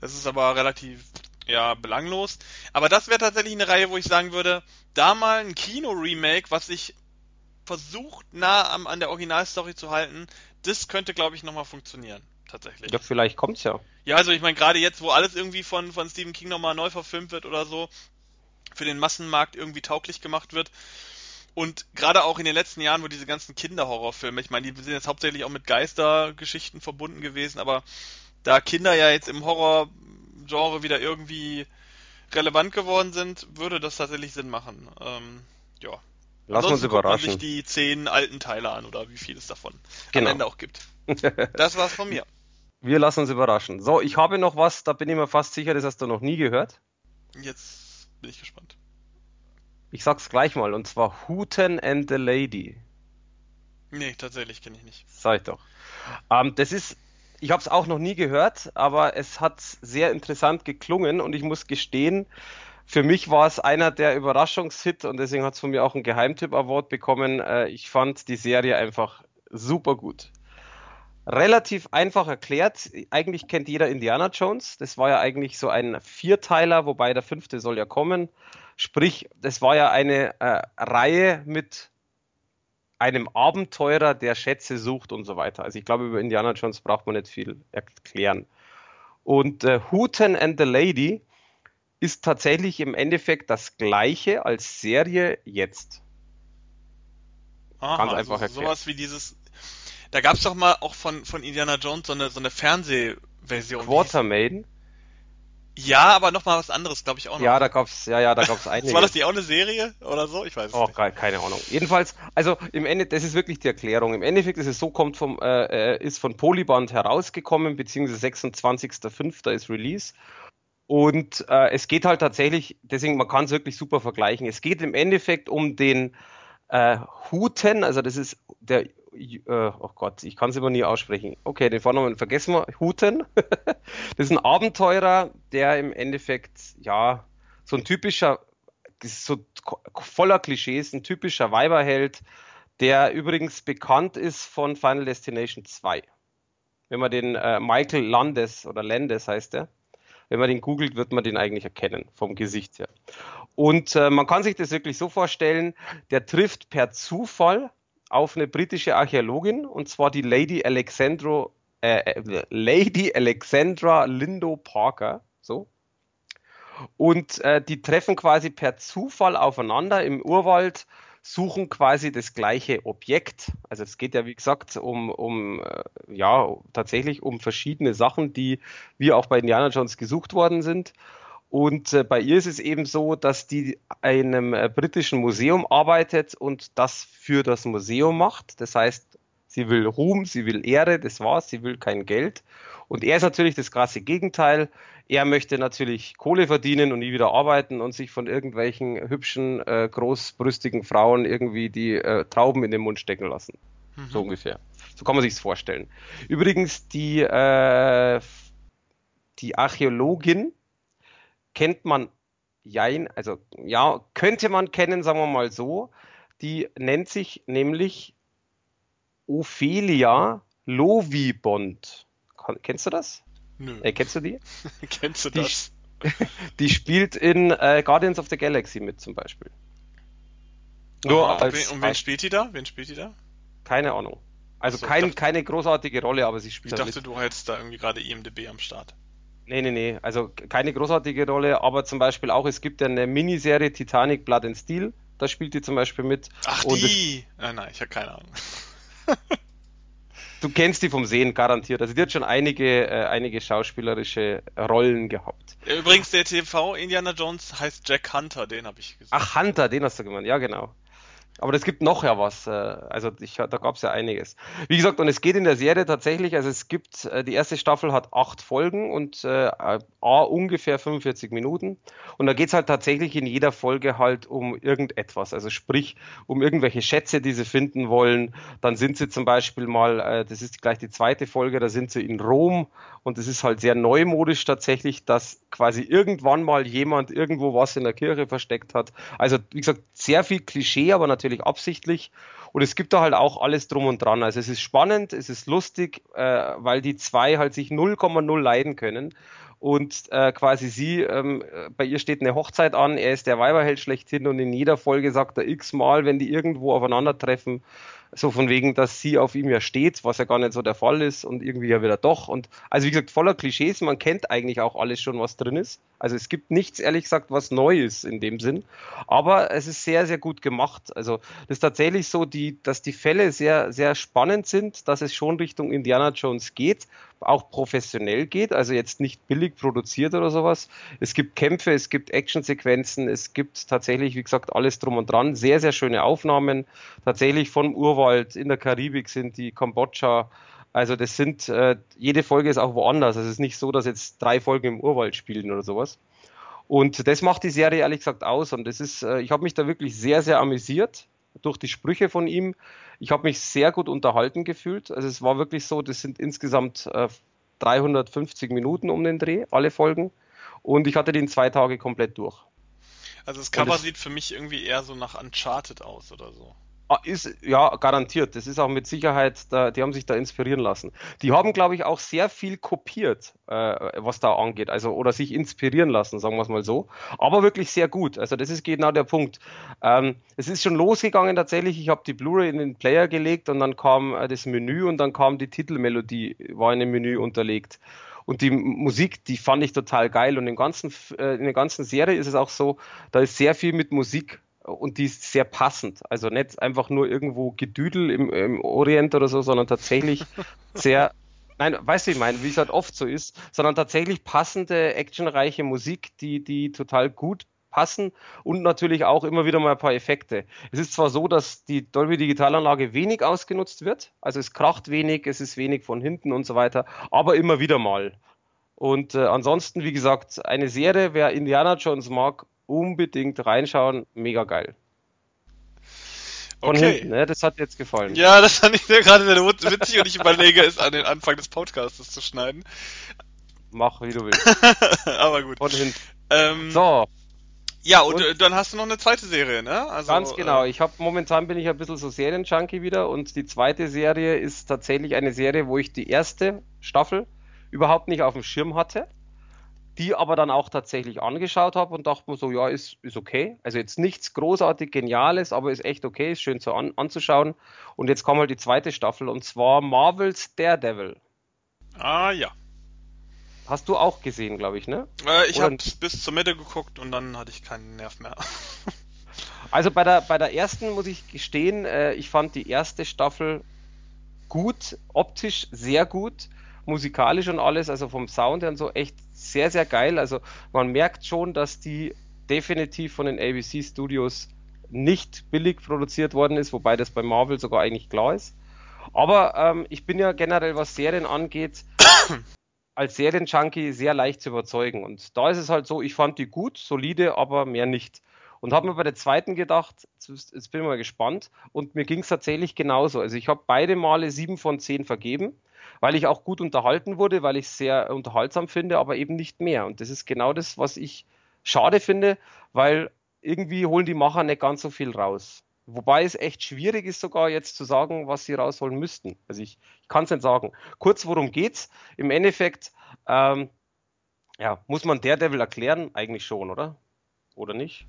Das ist aber relativ, ja, belanglos. Aber das wäre tatsächlich eine Reihe, wo ich sagen würde, da mal ein Kino-Remake, was sich versucht, nah am, an der Originalstory zu halten, das könnte, glaube ich, nochmal funktionieren tatsächlich. Ja, vielleicht kommt's ja. Ja, also ich meine, gerade jetzt, wo alles irgendwie von, von Stephen King nochmal neu verfilmt wird oder so, für den Massenmarkt irgendwie tauglich gemacht wird. Und gerade auch in den letzten Jahren, wo diese ganzen Kinderhorrorfilme, ich meine, die sind jetzt hauptsächlich auch mit Geistergeschichten verbunden gewesen, aber da Kinder ja jetzt im Horrorgenre wieder irgendwie relevant geworden sind, würde das tatsächlich Sinn machen. Ähm, ja. Lass uns überraschen. Man sich die zehn alten Teile an oder wie viel es davon genau. am Ende auch gibt. Das war's von mir. Wir lassen uns überraschen. So, ich habe noch was, da bin ich mir fast sicher, das hast du noch nie gehört. Jetzt bin ich gespannt. Ich sag's gleich mal, und zwar Hooten and the Lady. Nee, tatsächlich kenne ich nicht. Sag ich doch. Ähm, das ist, ich habe es auch noch nie gehört, aber es hat sehr interessant geklungen und ich muss gestehen, für mich war es einer der Überraschungshit und deswegen hat es von mir auch einen Geheimtipp-Award bekommen. Äh, ich fand die Serie einfach super gut relativ einfach erklärt. Eigentlich kennt jeder Indiana Jones. Das war ja eigentlich so ein Vierteiler, wobei der fünfte soll ja kommen. Sprich, das war ja eine äh, Reihe mit einem Abenteurer, der Schätze sucht und so weiter. Also ich glaube, über Indiana Jones braucht man nicht viel erklären. Und äh, Hooten and the Lady ist tatsächlich im Endeffekt das gleiche als Serie jetzt. Aha, Ganz einfach also erklärt. Sowas wie dieses da gab es doch mal auch von, von Indiana Jones so eine, so eine Fernsehversion. Quartermaiden? Ja, aber noch mal was anderes, glaube ich auch noch. Ja, da gab's, ja, ja, da gab's einige. war das die auch eine Serie oder so? Ich weiß es oh, nicht. keine Ahnung. Jedenfalls, also im Ende, das ist wirklich die Erklärung. Im Endeffekt ist es so, kommt vom, äh, äh ist von Polyband herausgekommen, beziehungsweise 26.05. ist Release. Und äh, es geht halt tatsächlich, deswegen, man kann es wirklich super vergleichen. Es geht im Endeffekt um den äh, Huten, also das ist der oh Gott, ich kann es immer nie aussprechen. Okay, den Vornamen vergessen wir. Huten. das ist ein Abenteurer, der im Endeffekt, ja, so ein typischer, so voller Klischees, ein typischer Weiberheld, der übrigens bekannt ist von Final Destination 2. Wenn man den äh, Michael Landes oder Landes heißt er, wenn man den googelt, wird man den eigentlich erkennen, vom Gesicht her. Und äh, man kann sich das wirklich so vorstellen, der trifft per Zufall auf eine britische Archäologin, und zwar die Lady Alexandro äh, äh, Lady Alexandra Lindo Parker, so. Und äh, die treffen quasi per Zufall aufeinander im Urwald, suchen quasi das gleiche Objekt. Also es geht ja, wie gesagt, um, um äh, ja, tatsächlich um verschiedene Sachen, die wie auch bei Indiana Jones gesucht worden sind. Und äh, bei ihr ist es eben so, dass die einem äh, britischen Museum arbeitet und das für das Museum macht. Das heißt, sie will Ruhm, sie will Ehre, das war's, sie will kein Geld. Und er ist natürlich das krasse Gegenteil. Er möchte natürlich Kohle verdienen und nie wieder arbeiten und sich von irgendwelchen hübschen, äh, großbrüstigen Frauen irgendwie die äh, Trauben in den Mund stecken lassen. Mhm. So ungefähr. So kann man sich's vorstellen. Übrigens, die, äh, die Archäologin, kennt man jein, also ja, könnte man kennen, sagen wir mal so. Die nennt sich nämlich Ophelia Lovibond. Kennst du das? Nö. Äh, kennst du die? kennst du die, das? die spielt in äh, Guardians of the Galaxy mit zum Beispiel. Nur Aha, als, und wen, wen spielt die da? Wen spielt die da? Keine Ahnung. Also so, kein, dachte, keine großartige Rolle, aber sie spielt. Ich dachte, mit. du hättest da irgendwie gerade IMDB am Start. Nee, nee, nee. Also keine großartige Rolle, aber zum Beispiel auch, es gibt ja eine Miniserie Titanic Blood and Steel, da spielt die zum Beispiel mit. Ach, die! nein, nein, ich habe keine Ahnung. du kennst die vom Sehen, garantiert. Also die hat schon einige, äh, einige schauspielerische Rollen gehabt. Übrigens, der TV Indiana Jones heißt Jack Hunter, den habe ich gesehen. Ach, Hunter, den hast du gemeint, ja genau. Aber es gibt noch ja was. Äh, also ich, da gab es ja einiges. Wie gesagt, und es geht in der Serie tatsächlich, also es gibt, äh, die erste Staffel hat acht Folgen und äh, A, ungefähr 45 Minuten. Und da geht es halt tatsächlich in jeder Folge halt um irgendetwas. Also sprich, um irgendwelche Schätze, die sie finden wollen. Dann sind sie zum Beispiel mal, äh, das ist gleich die zweite Folge, da sind sie in Rom und es ist halt sehr neumodisch tatsächlich, dass quasi irgendwann mal jemand irgendwo was in der Kirche versteckt hat. Also wie gesagt, sehr viel Klischee, aber natürlich absichtlich. Und es gibt da halt auch alles drum und dran. Also es ist spannend, es ist lustig, äh, weil die zwei halt sich 0,0 leiden können. Und äh, quasi sie, ähm, bei ihr steht eine Hochzeit an, er ist der Weiberheld schlechthin und in jeder Folge sagt er x-mal, wenn die irgendwo aufeinandertreffen, so von wegen, dass sie auf ihm ja steht, was ja gar nicht so der Fall ist und irgendwie ja wieder doch. Und also wie gesagt, voller Klischees, man kennt eigentlich auch alles schon, was drin ist. Also es gibt nichts, ehrlich gesagt, was neu ist in dem Sinn. Aber es ist sehr, sehr gut gemacht. Also das ist tatsächlich so, die, dass die Fälle sehr, sehr spannend sind, dass es schon Richtung Indiana Jones geht, auch professionell geht, also jetzt nicht billig produziert oder sowas. Es gibt Kämpfe, es gibt Actionsequenzen, es gibt tatsächlich, wie gesagt, alles drum und dran. Sehr, sehr schöne Aufnahmen. Tatsächlich vom Urwald in der Karibik sind die Kambodscha. Also das sind, äh, jede Folge ist auch woanders. Also es ist nicht so, dass jetzt drei Folgen im Urwald spielen oder sowas. Und das macht die Serie ehrlich gesagt aus. Und das ist, äh, ich habe mich da wirklich sehr, sehr amüsiert durch die Sprüche von ihm. Ich habe mich sehr gut unterhalten gefühlt. Also es war wirklich so, das sind insgesamt äh, 350 Minuten um den Dreh, alle Folgen. Und ich hatte den zwei Tage komplett durch. Also das Cover das, sieht für mich irgendwie eher so nach Uncharted aus oder so. Ah, ist, ja, garantiert. Das ist auch mit Sicherheit, da, die haben sich da inspirieren lassen. Die haben, glaube ich, auch sehr viel kopiert, äh, was da angeht. Also, oder sich inspirieren lassen, sagen wir es mal so. Aber wirklich sehr gut. Also, das ist genau der Punkt. Ähm, es ist schon losgegangen tatsächlich. Ich habe die Blu-ray in den Player gelegt und dann kam äh, das Menü und dann kam die Titelmelodie, war in dem Menü unterlegt. Und die Musik, die fand ich total geil. Und in, ganzen, äh, in der ganzen Serie ist es auch so, da ist sehr viel mit Musik und die ist sehr passend. Also nicht einfach nur irgendwo Gedüdel im, im Orient oder so, sondern tatsächlich sehr, nein, weißt du, ich meine, wie es halt oft so ist, sondern tatsächlich passende, actionreiche Musik, die, die total gut passen und natürlich auch immer wieder mal ein paar Effekte. Es ist zwar so, dass die Dolby Digitalanlage wenig ausgenutzt wird, also es kracht wenig, es ist wenig von hinten und so weiter, aber immer wieder mal. Und äh, ansonsten, wie gesagt, eine Serie, wer Indiana Jones mag, unbedingt reinschauen. Mega geil. Von okay. hinten, ne? Das hat jetzt gefallen. Ja, das fand ich mir gerade sehr witzig und ich überlege es an den Anfang des Podcasts zu schneiden. Mach, wie du willst. Aber gut. Von hinten. Ähm, so. Ja, und, und, dann hast du noch eine zweite Serie, ne? Also, ganz genau. Äh, ich habe momentan bin ich ein bisschen so Serienjunkie wieder und die zweite Serie ist tatsächlich eine Serie, wo ich die erste Staffel überhaupt nicht auf dem Schirm hatte die aber dann auch tatsächlich angeschaut habe und dachte mir so, ja, ist, ist okay. Also jetzt nichts großartig Geniales, aber ist echt okay, ist schön zu an, anzuschauen. Und jetzt kam halt die zweite Staffel und zwar Marvels Daredevil. Ah ja. Hast du auch gesehen, glaube ich, ne? Äh, ich habe bis zur Mitte geguckt und dann hatte ich keinen Nerv mehr. also bei der, bei der ersten muss ich gestehen, äh, ich fand die erste Staffel gut, optisch sehr gut, musikalisch und alles, also vom Sound her und so echt sehr, sehr geil. Also man merkt schon, dass die definitiv von den ABC Studios nicht billig produziert worden ist, wobei das bei Marvel sogar eigentlich klar ist. Aber ähm, ich bin ja generell, was Serien angeht, als Serienjunkie sehr leicht zu überzeugen. Und da ist es halt so, ich fand die gut, solide, aber mehr nicht. Und habe mir bei der zweiten gedacht, jetzt bin ich mal gespannt. Und mir ging es tatsächlich genauso. Also ich habe beide Male sieben von zehn vergeben, weil ich auch gut unterhalten wurde, weil ich es sehr unterhaltsam finde, aber eben nicht mehr. Und das ist genau das, was ich schade finde, weil irgendwie holen die Macher nicht ganz so viel raus. Wobei es echt schwierig ist, sogar jetzt zu sagen, was sie rausholen müssten. Also ich, ich kann es nicht sagen. Kurz, worum geht's? Im Endeffekt, ähm, ja, muss man Daredevil erklären? Eigentlich schon, oder? Oder nicht?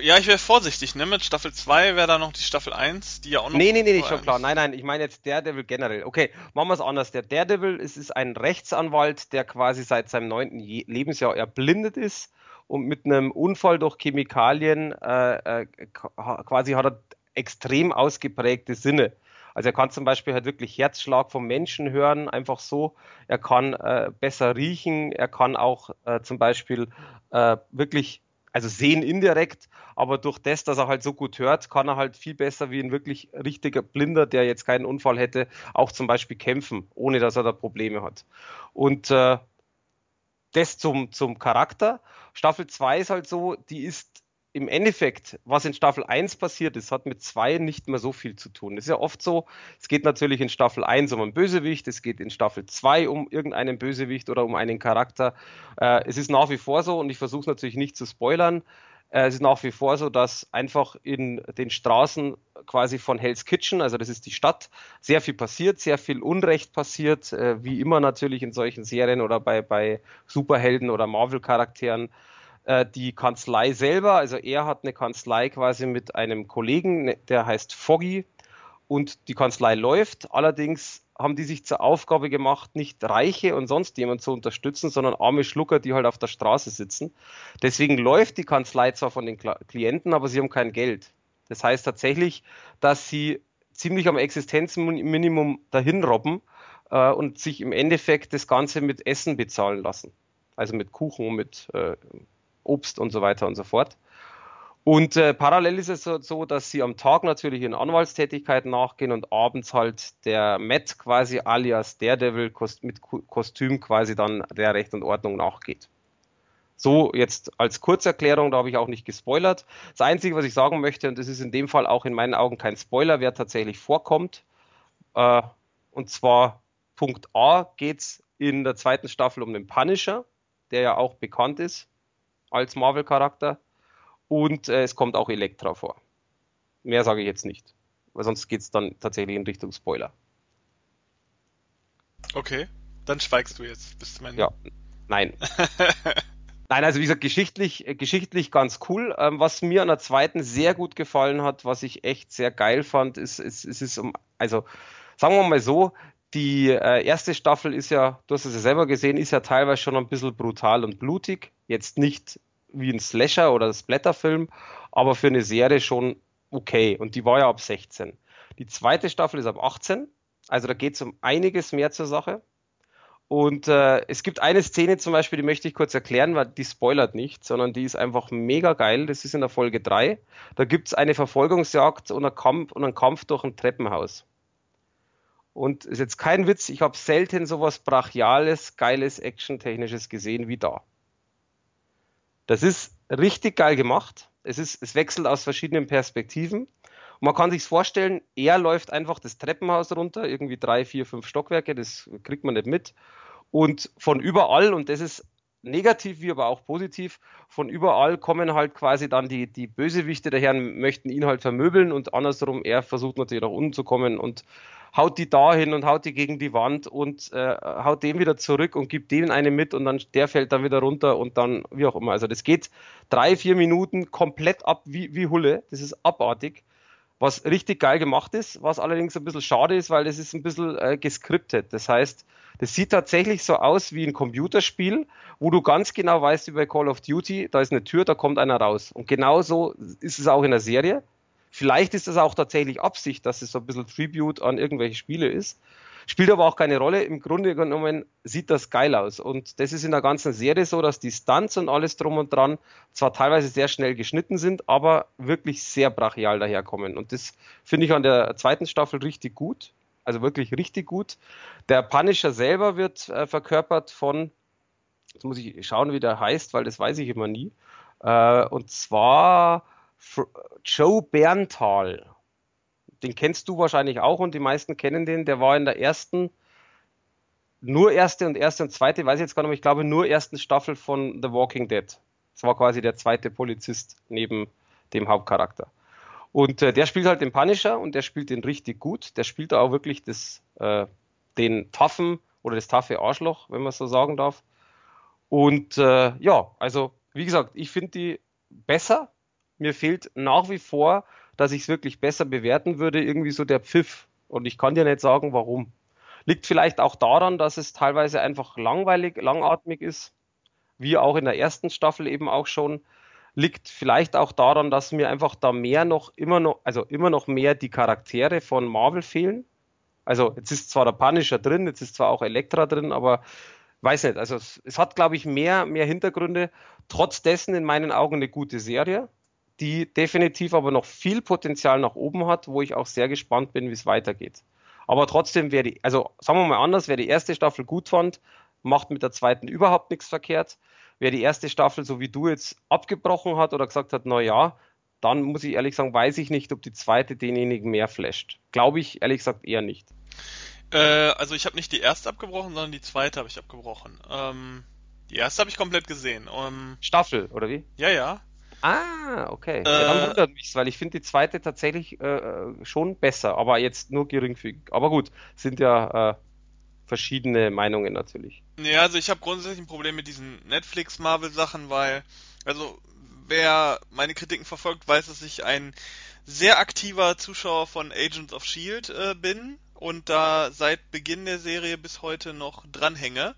Ja, ich wäre vorsichtig, ne? Mit Staffel 2 wäre da noch die Staffel 1, die ja auch noch. Nee, nee, nee, nee schon klar. Nein, nein, ich meine jetzt Daredevil generell. Okay, machen wir es anders. Der Daredevil ist, ist ein Rechtsanwalt, der quasi seit seinem neunten Lebensjahr erblindet ist und mit einem Unfall durch Chemikalien äh, äh, quasi hat er extrem ausgeprägte Sinne. Also er kann zum Beispiel halt wirklich Herzschlag vom Menschen hören, einfach so. Er kann äh, besser riechen, er kann auch äh, zum Beispiel äh, wirklich, also sehen indirekt, aber durch das, dass er halt so gut hört, kann er halt viel besser wie ein wirklich richtiger Blinder, der jetzt keinen Unfall hätte, auch zum Beispiel kämpfen, ohne dass er da Probleme hat. Und äh, das zum, zum Charakter. Staffel 2 ist halt so, die ist im Endeffekt, was in Staffel 1 passiert ist, hat mit 2 nicht mehr so viel zu tun. Das ist ja oft so, es geht natürlich in Staffel 1 um einen Bösewicht, es geht in Staffel 2 um irgendeinen Bösewicht oder um einen Charakter. Äh, es ist nach wie vor so, und ich versuche es natürlich nicht zu spoilern, äh, es ist nach wie vor so, dass einfach in den Straßen quasi von Hell's Kitchen, also das ist die Stadt, sehr viel passiert, sehr viel Unrecht passiert, äh, wie immer natürlich in solchen Serien oder bei, bei Superhelden oder Marvel-Charakteren. Äh, die Kanzlei selber, also er hat eine Kanzlei quasi mit einem Kollegen, ne, der heißt Foggy und die Kanzlei läuft. Allerdings haben die sich zur Aufgabe gemacht, nicht Reiche und sonst jemand zu unterstützen, sondern arme Schlucker, die halt auf der Straße sitzen. Deswegen läuft die Kanzlei zwar von den Klienten, aber sie haben kein Geld. Das heißt tatsächlich, dass sie ziemlich am Existenzminimum dahin robben äh, und sich im Endeffekt das Ganze mit Essen bezahlen lassen. Also mit Kuchen, mit äh, Obst und so weiter und so fort. Und äh, parallel ist es so, so, dass sie am Tag natürlich in Anwaltstätigkeiten nachgehen und abends halt der Matt quasi alias Daredevil Kost mit Kostüm quasi dann der Recht und Ordnung nachgeht. So jetzt als Kurzerklärung, da habe ich auch nicht gespoilert. Das Einzige, was ich sagen möchte, und das ist in dem Fall auch in meinen Augen kein Spoiler, wer tatsächlich vorkommt, äh, und zwar Punkt A geht es in der zweiten Staffel um den Punisher, der ja auch bekannt ist als Marvel-Charakter und äh, es kommt auch Elektra vor. Mehr sage ich jetzt nicht, weil sonst geht es dann tatsächlich in Richtung Spoiler. Okay, dann schweigst du jetzt bis zum Ende. Ja, nein. Nein, also wie gesagt, geschichtlich, äh, geschichtlich ganz cool. Ähm, was mir an der zweiten sehr gut gefallen hat, was ich echt sehr geil fand, ist, ist, ist, ist um, also sagen wir mal so, die äh, erste Staffel ist ja, du hast es ja selber gesehen, ist ja teilweise schon ein bisschen brutal und blutig. Jetzt nicht wie ein Slasher oder ein Splatterfilm, aber für eine Serie schon okay. Und die war ja ab 16. Die zweite Staffel ist ab 18. Also da geht es um einiges mehr zur Sache. Und äh, es gibt eine Szene zum Beispiel, die möchte ich kurz erklären, weil die spoilert nicht, sondern die ist einfach mega geil. Das ist in der Folge 3. Da gibt es eine Verfolgungsjagd und einen, Kampf, und einen Kampf durch ein Treppenhaus. Und ist jetzt kein Witz, ich habe selten sowas Brachiales, Geiles, Action-Technisches gesehen wie da. Das ist richtig geil gemacht. Es, ist, es wechselt aus verschiedenen Perspektiven. Und man kann sich vorstellen, er läuft einfach das Treppenhaus runter, irgendwie drei, vier, fünf Stockwerke, das kriegt man nicht mit. Und von überall, und das ist negativ wie aber auch positiv, von überall kommen halt quasi dann die, die Bösewichte daher, möchten ihn halt vermöbeln und andersrum, er versucht natürlich nach unten zu kommen und haut die dahin und haut die gegen die Wand und äh, haut den wieder zurück und gibt denen eine mit und dann der fällt dann wieder runter und dann wie auch immer. Also das geht drei, vier Minuten komplett ab wie, wie Hulle. Das ist abartig. was richtig geil gemacht ist, was allerdings ein bisschen schade ist, weil das ist ein bisschen äh, geskriptet. Das heißt, das sieht tatsächlich so aus wie ein Computerspiel, wo du ganz genau weißt wie bei Call of Duty, da ist eine Tür, da kommt einer raus. Und genauso ist es auch in der Serie. Vielleicht ist das auch tatsächlich Absicht, dass es so ein bisschen Tribute an irgendwelche Spiele ist. Spielt aber auch keine Rolle. Im Grunde genommen sieht das geil aus. Und das ist in der ganzen Serie so, dass die Stunts und alles drum und dran zwar teilweise sehr schnell geschnitten sind, aber wirklich sehr brachial daherkommen. Und das finde ich an der zweiten Staffel richtig gut. Also wirklich richtig gut. Der Punisher selber wird äh, verkörpert von, jetzt muss ich schauen, wie der heißt, weil das weiß ich immer nie. Äh, und zwar Joe Berntal. Den kennst du wahrscheinlich auch und die meisten kennen den. Der war in der ersten, nur erste und erste und zweite, weiß ich jetzt gar nicht, ich glaube nur ersten Staffel von The Walking Dead. Das war quasi der zweite Polizist neben dem Hauptcharakter. Und äh, der spielt halt den Punisher und der spielt den richtig gut. Der spielt auch wirklich das, äh, den taffen oder das taffe Arschloch, wenn man so sagen darf. Und äh, ja, also wie gesagt, ich finde die besser. Mir fehlt nach wie vor, dass ich es wirklich besser bewerten würde, irgendwie so der Pfiff. Und ich kann dir nicht sagen, warum. Liegt vielleicht auch daran, dass es teilweise einfach langweilig, langatmig ist, wie auch in der ersten Staffel eben auch schon liegt vielleicht auch daran, dass mir einfach da mehr noch, immer noch, also immer noch mehr die Charaktere von Marvel fehlen. Also jetzt ist zwar der Punisher drin, jetzt ist zwar auch Elektra drin, aber weiß nicht, also es, es hat, glaube ich, mehr, mehr Hintergründe. Trotz in meinen Augen eine gute Serie, die definitiv aber noch viel Potenzial nach oben hat, wo ich auch sehr gespannt bin, wie es weitergeht. Aber trotzdem wäre die, also sagen wir mal anders, wer die erste Staffel gut fand, macht mit der zweiten überhaupt nichts verkehrt wer die erste Staffel, so wie du jetzt, abgebrochen hat oder gesagt hat, na ja, dann muss ich ehrlich sagen, weiß ich nicht, ob die zweite denjenigen mehr flasht. Glaube ich ehrlich gesagt eher nicht. Äh, also ich habe nicht die erste abgebrochen, sondern die zweite habe ich abgebrochen. Ähm, die erste habe ich komplett gesehen. Um, Staffel, oder wie? Ja, ja. Ah, okay. Äh, ja, dann wundert mich weil ich finde die zweite tatsächlich äh, äh, schon besser, aber jetzt nur geringfügig. Aber gut, sind ja äh, verschiedene Meinungen natürlich. Ja, also ich habe grundsätzlich ein Problem mit diesen Netflix-Marvel-Sachen, weil, also wer meine Kritiken verfolgt, weiß, dass ich ein sehr aktiver Zuschauer von Agents of Shield äh, bin und da seit Beginn der Serie bis heute noch dranhänge,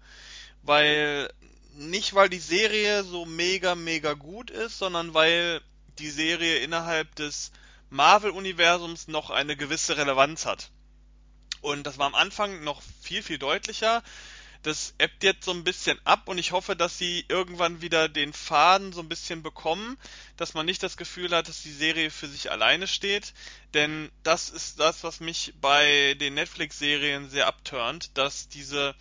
weil nicht weil die Serie so mega mega gut ist, sondern weil die Serie innerhalb des Marvel-Universums noch eine gewisse Relevanz hat. Und das war am Anfang noch viel, viel deutlicher. Das ebbt jetzt so ein bisschen ab und ich hoffe, dass sie irgendwann wieder den Faden so ein bisschen bekommen, dass man nicht das Gefühl hat, dass die Serie für sich alleine steht. Denn das ist das, was mich bei den Netflix-Serien sehr abturnt, dass diese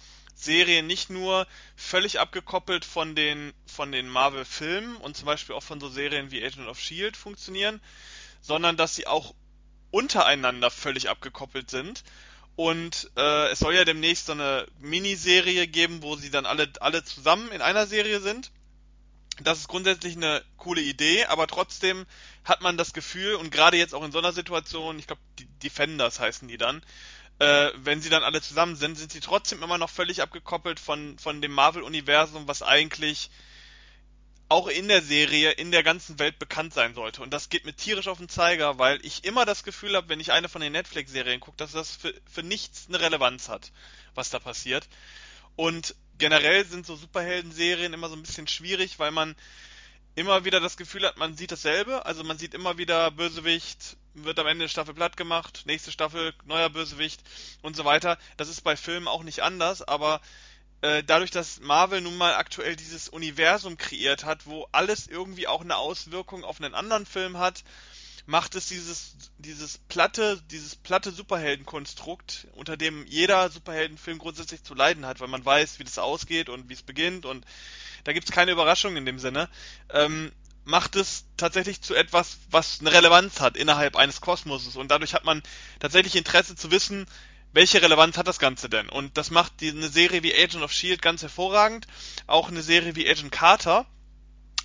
Serien nicht nur völlig abgekoppelt von den, von den Marvel-Filmen und zum Beispiel auch von so Serien wie Agent of Shield funktionieren, sondern dass sie auch untereinander völlig abgekoppelt sind und äh, es soll ja demnächst so eine Miniserie geben, wo sie dann alle, alle zusammen in einer Serie sind. Das ist grundsätzlich eine coole Idee, aber trotzdem hat man das Gefühl, und gerade jetzt auch in so einer Situation, ich glaube, die Defenders heißen die dann, äh, wenn sie dann alle zusammen sind, sind sie trotzdem immer noch völlig abgekoppelt von, von dem Marvel-Universum, was eigentlich auch in der Serie in der ganzen Welt bekannt sein sollte. Und das geht mir tierisch auf den Zeiger, weil ich immer das Gefühl habe, wenn ich eine von den Netflix-Serien gucke, dass das für, für nichts eine Relevanz hat, was da passiert. Und generell sind so Superhelden-Serien immer so ein bisschen schwierig, weil man immer wieder das Gefühl hat, man sieht dasselbe. Also man sieht immer wieder Bösewicht, wird am Ende der Staffel platt gemacht, nächste Staffel neuer Bösewicht und so weiter. Das ist bei Filmen auch nicht anders, aber äh, dadurch, dass Marvel nun mal aktuell dieses Universum kreiert hat, wo alles irgendwie auch eine Auswirkung auf einen anderen Film hat, macht es dieses, dieses platte, dieses platte Superheldenkonstrukt, unter dem jeder Superheldenfilm grundsätzlich zu leiden hat, weil man weiß, wie das ausgeht und wie es beginnt und da gibt's keine Überraschung in dem Sinne, ähm, macht es tatsächlich zu etwas, was eine Relevanz hat innerhalb eines Kosmoses und dadurch hat man tatsächlich Interesse zu wissen, welche Relevanz hat das Ganze denn? Und das macht die, eine Serie wie Agent of Shield ganz hervorragend. Auch eine Serie wie Agent Carter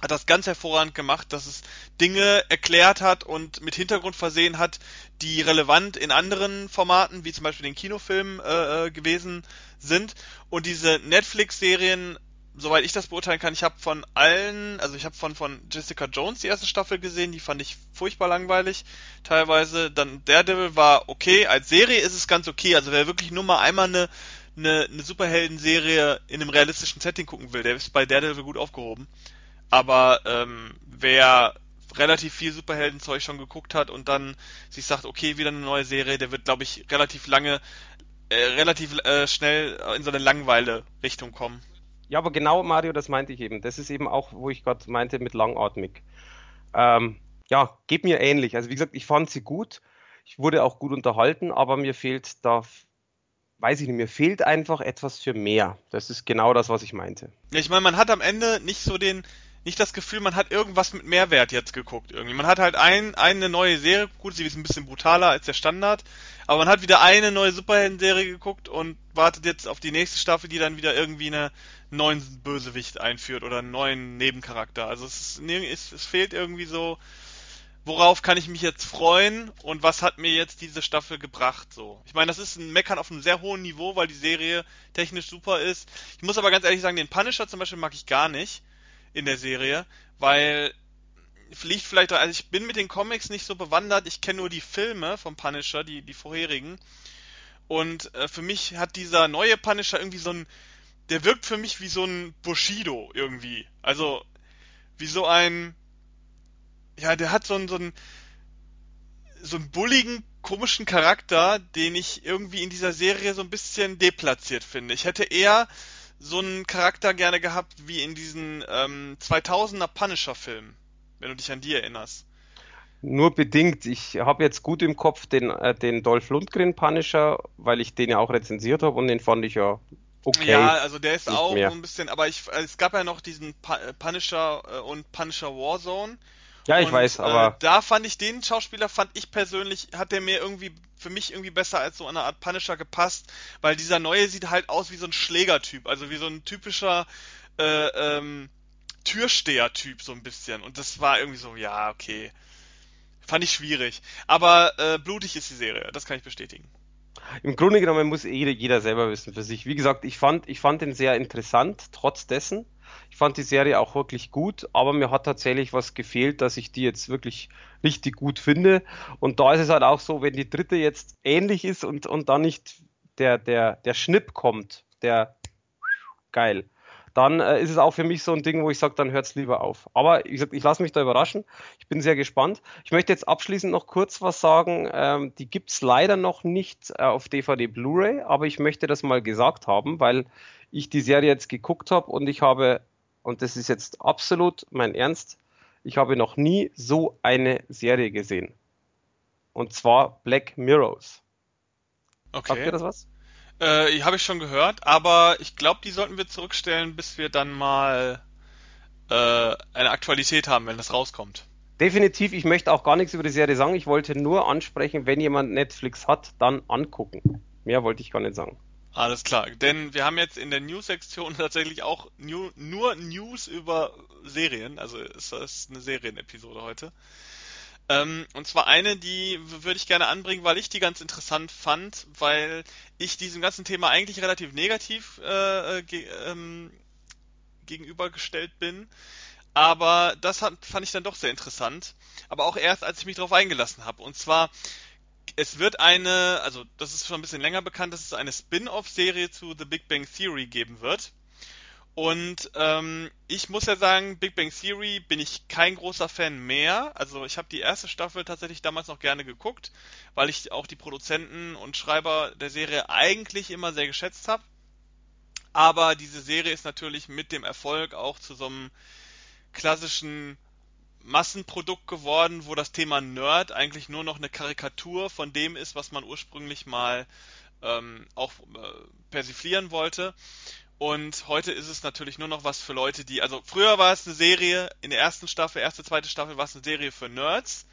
hat das ganz hervorragend gemacht, dass es Dinge erklärt hat und mit Hintergrund versehen hat, die relevant in anderen Formaten, wie zum Beispiel den Kinofilmen, äh, äh gewesen sind. Und diese Netflix-Serien soweit ich das beurteilen kann, ich habe von allen, also ich habe von von Jessica Jones die erste Staffel gesehen, die fand ich furchtbar langweilig. Teilweise dann Daredevil war okay, als Serie ist es ganz okay, also wer wirklich nur mal einmal eine eine, eine Superhelden-Serie in einem realistischen Setting gucken will, der ist bei Daredevil gut aufgehoben. Aber ähm, wer relativ viel Superheldenzeug schon geguckt hat und dann sich sagt, okay, wieder eine neue Serie, der wird, glaube ich, relativ lange, äh, relativ äh, schnell in so eine Langweile-Richtung kommen. Ja, aber genau, Mario, das meinte ich eben. Das ist eben auch, wo ich gerade meinte, mit langatmig. Ähm, ja, geht mir ähnlich. Also wie gesagt, ich fand sie gut. Ich wurde auch gut unterhalten, aber mir fehlt da, weiß ich nicht, mir fehlt einfach etwas für mehr. Das ist genau das, was ich meinte. Ja, ich meine, man hat am Ende nicht so den, nicht das Gefühl, man hat irgendwas mit Mehrwert jetzt geguckt irgendwie. Man hat halt ein, eine neue Serie, gut, sie ist ein bisschen brutaler als der Standard, aber man hat wieder eine neue Superhelden-Serie geguckt und wartet jetzt auf die nächste Staffel, die dann wieder irgendwie einen neuen Bösewicht einführt oder einen neuen Nebencharakter. Also es, ist, es, fehlt irgendwie so, worauf kann ich mich jetzt freuen und was hat mir jetzt diese Staffel gebracht so. Ich meine, das ist ein Meckern auf einem sehr hohen Niveau, weil die Serie technisch super ist. Ich muss aber ganz ehrlich sagen, den Punisher zum Beispiel mag ich gar nicht in der Serie, weil liegt vielleicht, also ich bin mit den Comics nicht so bewandert, ich kenne nur die Filme vom Punisher, die, die vorherigen. Und äh, für mich hat dieser neue Punisher irgendwie so ein, der wirkt für mich wie so ein Bushido irgendwie. Also, wie so ein, ja, der hat so einen, so einen, so einen bulligen, komischen Charakter, den ich irgendwie in dieser Serie so ein bisschen deplatziert finde. Ich hätte eher so einen Charakter gerne gehabt wie in diesen ähm, 2000er Punisher-Filmen, wenn du dich an die erinnerst. Nur bedingt. Ich habe jetzt gut im Kopf den, äh, den Dolph Lundgren Punisher, weil ich den ja auch rezensiert habe und den fand ich ja okay. Ja, also der ist auch mehr. ein bisschen, aber ich, es gab ja noch diesen äh, Punisher äh, und Punisher Warzone. Ja, ich und, weiß, aber. Äh, da fand ich den Schauspieler, fand ich persönlich, hat der mir irgendwie, für mich irgendwie besser als so eine Art Punisher gepasst, weil dieser neue sieht halt aus wie so ein Schlägertyp, also wie so ein typischer, äh, ähm, Türsteher-Typ so ein bisschen. Und das war irgendwie so, ja, okay. Fand ich schwierig. Aber äh, blutig ist die Serie, das kann ich bestätigen. Im Grunde genommen muss jeder, jeder selber wissen für sich. Wie gesagt, ich fand, ich fand ihn sehr interessant, trotz dessen. Ich fand die Serie auch wirklich gut, aber mir hat tatsächlich was gefehlt, dass ich die jetzt wirklich richtig gut finde. Und da ist es halt auch so, wenn die dritte jetzt ähnlich ist und, und dann nicht der, der, der Schnipp kommt, der geil, dann äh, ist es auch für mich so ein Ding, wo ich sage, dann hört es lieber auf. Aber ich, ich lasse mich da überraschen. Ich bin sehr gespannt. Ich möchte jetzt abschließend noch kurz was sagen. Ähm, die gibt es leider noch nicht äh, auf DVD Blu-ray, aber ich möchte das mal gesagt haben, weil ich die Serie jetzt geguckt habe und ich habe, und das ist jetzt absolut mein Ernst, ich habe noch nie so eine Serie gesehen. Und zwar Black Mirrors. Okay. Sagt ihr das was? Äh, habe ich schon gehört, aber ich glaube, die sollten wir zurückstellen, bis wir dann mal äh, eine Aktualität haben, wenn das rauskommt. Definitiv, ich möchte auch gar nichts über die Serie sagen. Ich wollte nur ansprechen, wenn jemand Netflix hat, dann angucken. Mehr wollte ich gar nicht sagen. Alles klar, denn wir haben jetzt in der News-Sektion tatsächlich auch new, nur News über Serien, also es ist eine Serienepisode heute. Ähm, und zwar eine, die würde ich gerne anbringen, weil ich die ganz interessant fand, weil ich diesem ganzen Thema eigentlich relativ negativ äh, ge ähm, gegenübergestellt bin. Aber das hat, fand ich dann doch sehr interessant. Aber auch erst, als ich mich darauf eingelassen habe. Und zwar, es wird eine, also das ist schon ein bisschen länger bekannt, dass es eine Spin-off-Serie zu The Big Bang Theory geben wird. Und ähm, ich muss ja sagen, Big Bang Theory bin ich kein großer Fan mehr. Also ich habe die erste Staffel tatsächlich damals noch gerne geguckt, weil ich auch die Produzenten und Schreiber der Serie eigentlich immer sehr geschätzt habe. Aber diese Serie ist natürlich mit dem Erfolg auch zu so einem klassischen Massenprodukt geworden, wo das Thema Nerd eigentlich nur noch eine Karikatur von dem ist, was man ursprünglich mal ähm, auch äh, persiflieren wollte. Und heute ist es natürlich nur noch was für Leute, die, also früher war es eine Serie, in der ersten Staffel, erste, zweite Staffel war es eine Serie für Nerds,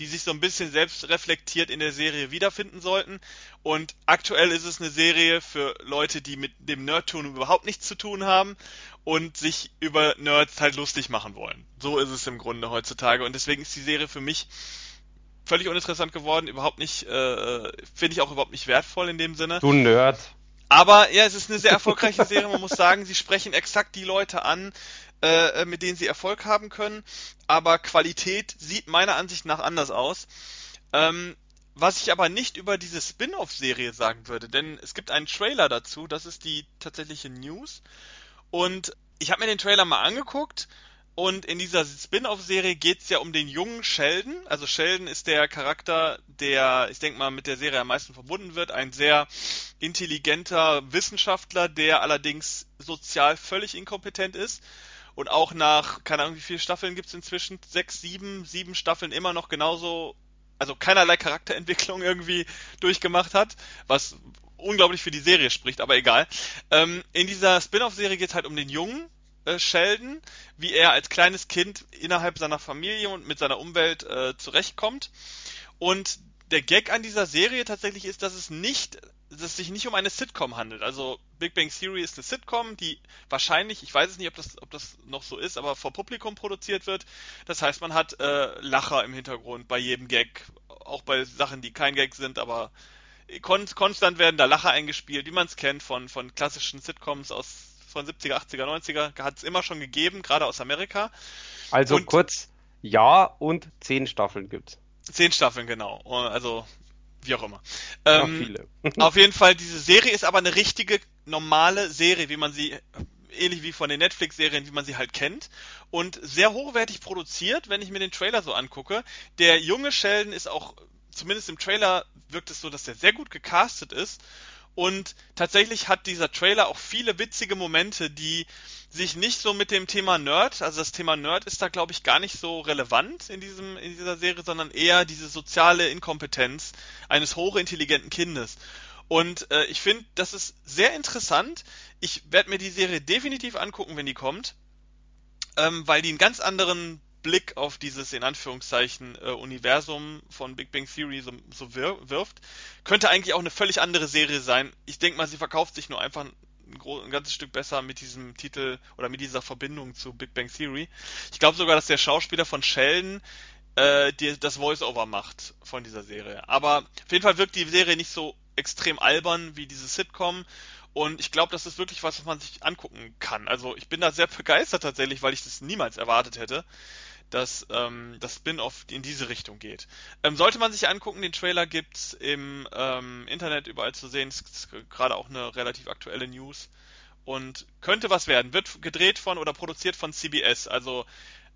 die sich so ein bisschen selbst reflektiert in der Serie wiederfinden sollten. Und aktuell ist es eine Serie für Leute, die mit dem Nerdton überhaupt nichts zu tun haben und sich über Nerds halt lustig machen wollen. So ist es im Grunde heutzutage. Und deswegen ist die Serie für mich völlig uninteressant geworden, überhaupt nicht, äh, finde ich auch überhaupt nicht wertvoll in dem Sinne. Du Nerd. Aber ja, es ist eine sehr erfolgreiche Serie. Man muss sagen, sie sprechen exakt die Leute an, äh, mit denen sie Erfolg haben können. Aber Qualität sieht meiner Ansicht nach anders aus. Ähm, was ich aber nicht über diese Spin-off-Serie sagen würde, denn es gibt einen Trailer dazu, das ist die tatsächliche News. Und ich habe mir den Trailer mal angeguckt und in dieser Spin-off-Serie geht es ja um den jungen Sheldon. Also Sheldon ist der Charakter, der, ich denke mal, mit der Serie am meisten verbunden wird. Ein sehr intelligenter Wissenschaftler, der allerdings sozial völlig inkompetent ist. Und auch nach, keine Ahnung, wie viele Staffeln gibt es inzwischen? Sechs, sieben, sieben Staffeln immer noch genauso, also keinerlei Charakterentwicklung irgendwie durchgemacht hat, was unglaublich für die Serie spricht, aber egal. Ähm, in dieser Spin-off-Serie geht es halt um den Jungen äh, Sheldon, wie er als kleines Kind innerhalb seiner Familie und mit seiner Umwelt äh, zurechtkommt. Und der Gag an dieser Serie tatsächlich ist, dass es nicht, dass es sich nicht um eine Sitcom handelt. Also Big Bang Theory ist eine Sitcom, die wahrscheinlich, ich weiß es nicht, ob das, ob das noch so ist, aber vor Publikum produziert wird. Das heißt, man hat äh, Lacher im Hintergrund bei jedem Gag, auch bei Sachen, die kein Gag sind, aber kon konstant werden da Lacher eingespielt, wie man es kennt von, von klassischen Sitcoms aus von 70er, 80er, 90er, hat es immer schon gegeben, gerade aus Amerika. Also und kurz, ja und zehn Staffeln gibt's. Zehn Staffeln, genau. Also, wie auch immer. Ja, ähm, viele. auf jeden Fall, diese Serie ist aber eine richtige, normale Serie, wie man sie ähnlich wie von den Netflix-Serien, wie man sie halt kennt. Und sehr hochwertig produziert, wenn ich mir den Trailer so angucke. Der junge Sheldon ist auch zumindest im Trailer wirkt es so, dass er sehr gut gecastet ist. Und tatsächlich hat dieser Trailer auch viele witzige Momente, die sich nicht so mit dem Thema Nerd, also das Thema Nerd ist da glaube ich gar nicht so relevant in diesem in dieser Serie, sondern eher diese soziale Inkompetenz eines hochintelligenten Kindes. Und äh, ich finde, das ist sehr interessant. Ich werde mir die Serie definitiv angucken, wenn die kommt, ähm, weil die einen ganz anderen Blick auf dieses in Anführungszeichen äh, Universum von Big Bang Theory so, so wir, wirft, könnte eigentlich auch eine völlig andere Serie sein. Ich denke mal, sie verkauft sich nur einfach ein, ein, ganzes Stück besser mit diesem Titel oder mit dieser Verbindung zu Big Bang Theory. Ich glaube sogar, dass der Schauspieler von Sheldon äh, die, das Voice-Over macht von dieser Serie. Aber auf jeden Fall wirkt die Serie nicht so extrem albern wie diese Sitcom und ich glaube, das ist wirklich was, was man sich angucken kann. Also ich bin da sehr begeistert tatsächlich, weil ich das niemals erwartet hätte, dass ähm, das Spin-off in diese Richtung geht. Ähm, sollte man sich angucken, den Trailer gibt's im ähm, Internet überall zu sehen. Es ist gerade auch eine relativ aktuelle News und könnte was werden. Wird gedreht von oder produziert von CBS. Also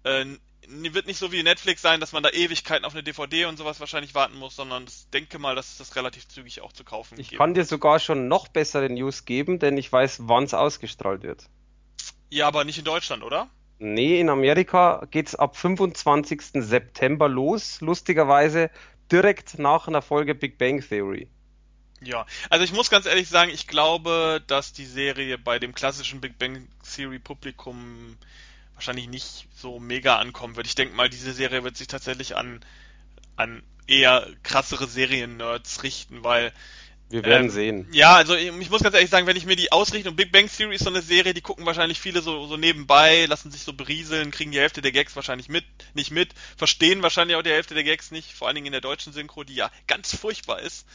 äh, wird nicht so wie Netflix sein, dass man da Ewigkeiten auf eine DVD und sowas wahrscheinlich warten muss, sondern ich denke mal, dass es das relativ zügig auch zu kaufen Ich kann dir sogar schon noch bessere News geben, denn ich weiß, wann es ausgestrahlt wird. Ja, aber nicht in Deutschland, oder? Nee, in Amerika geht es ab 25. September los, lustigerweise direkt nach einer Folge Big Bang Theory. Ja, also ich muss ganz ehrlich sagen, ich glaube, dass die Serie bei dem klassischen Big Bang Theory Publikum wahrscheinlich nicht so mega ankommen wird. Ich denke mal, diese Serie wird sich tatsächlich an, an eher krassere Serien-Nerds richten, weil wir werden ähm, sehen. Ja, also ich muss ganz ehrlich sagen, wenn ich mir die Ausrichtung, Big Bang Theory ist so eine Serie, die gucken wahrscheinlich viele so, so nebenbei, lassen sich so berieseln, kriegen die Hälfte der Gags wahrscheinlich mit, nicht mit, verstehen wahrscheinlich auch die Hälfte der Gags nicht, vor allen Dingen in der deutschen Synchro, die ja ganz furchtbar ist.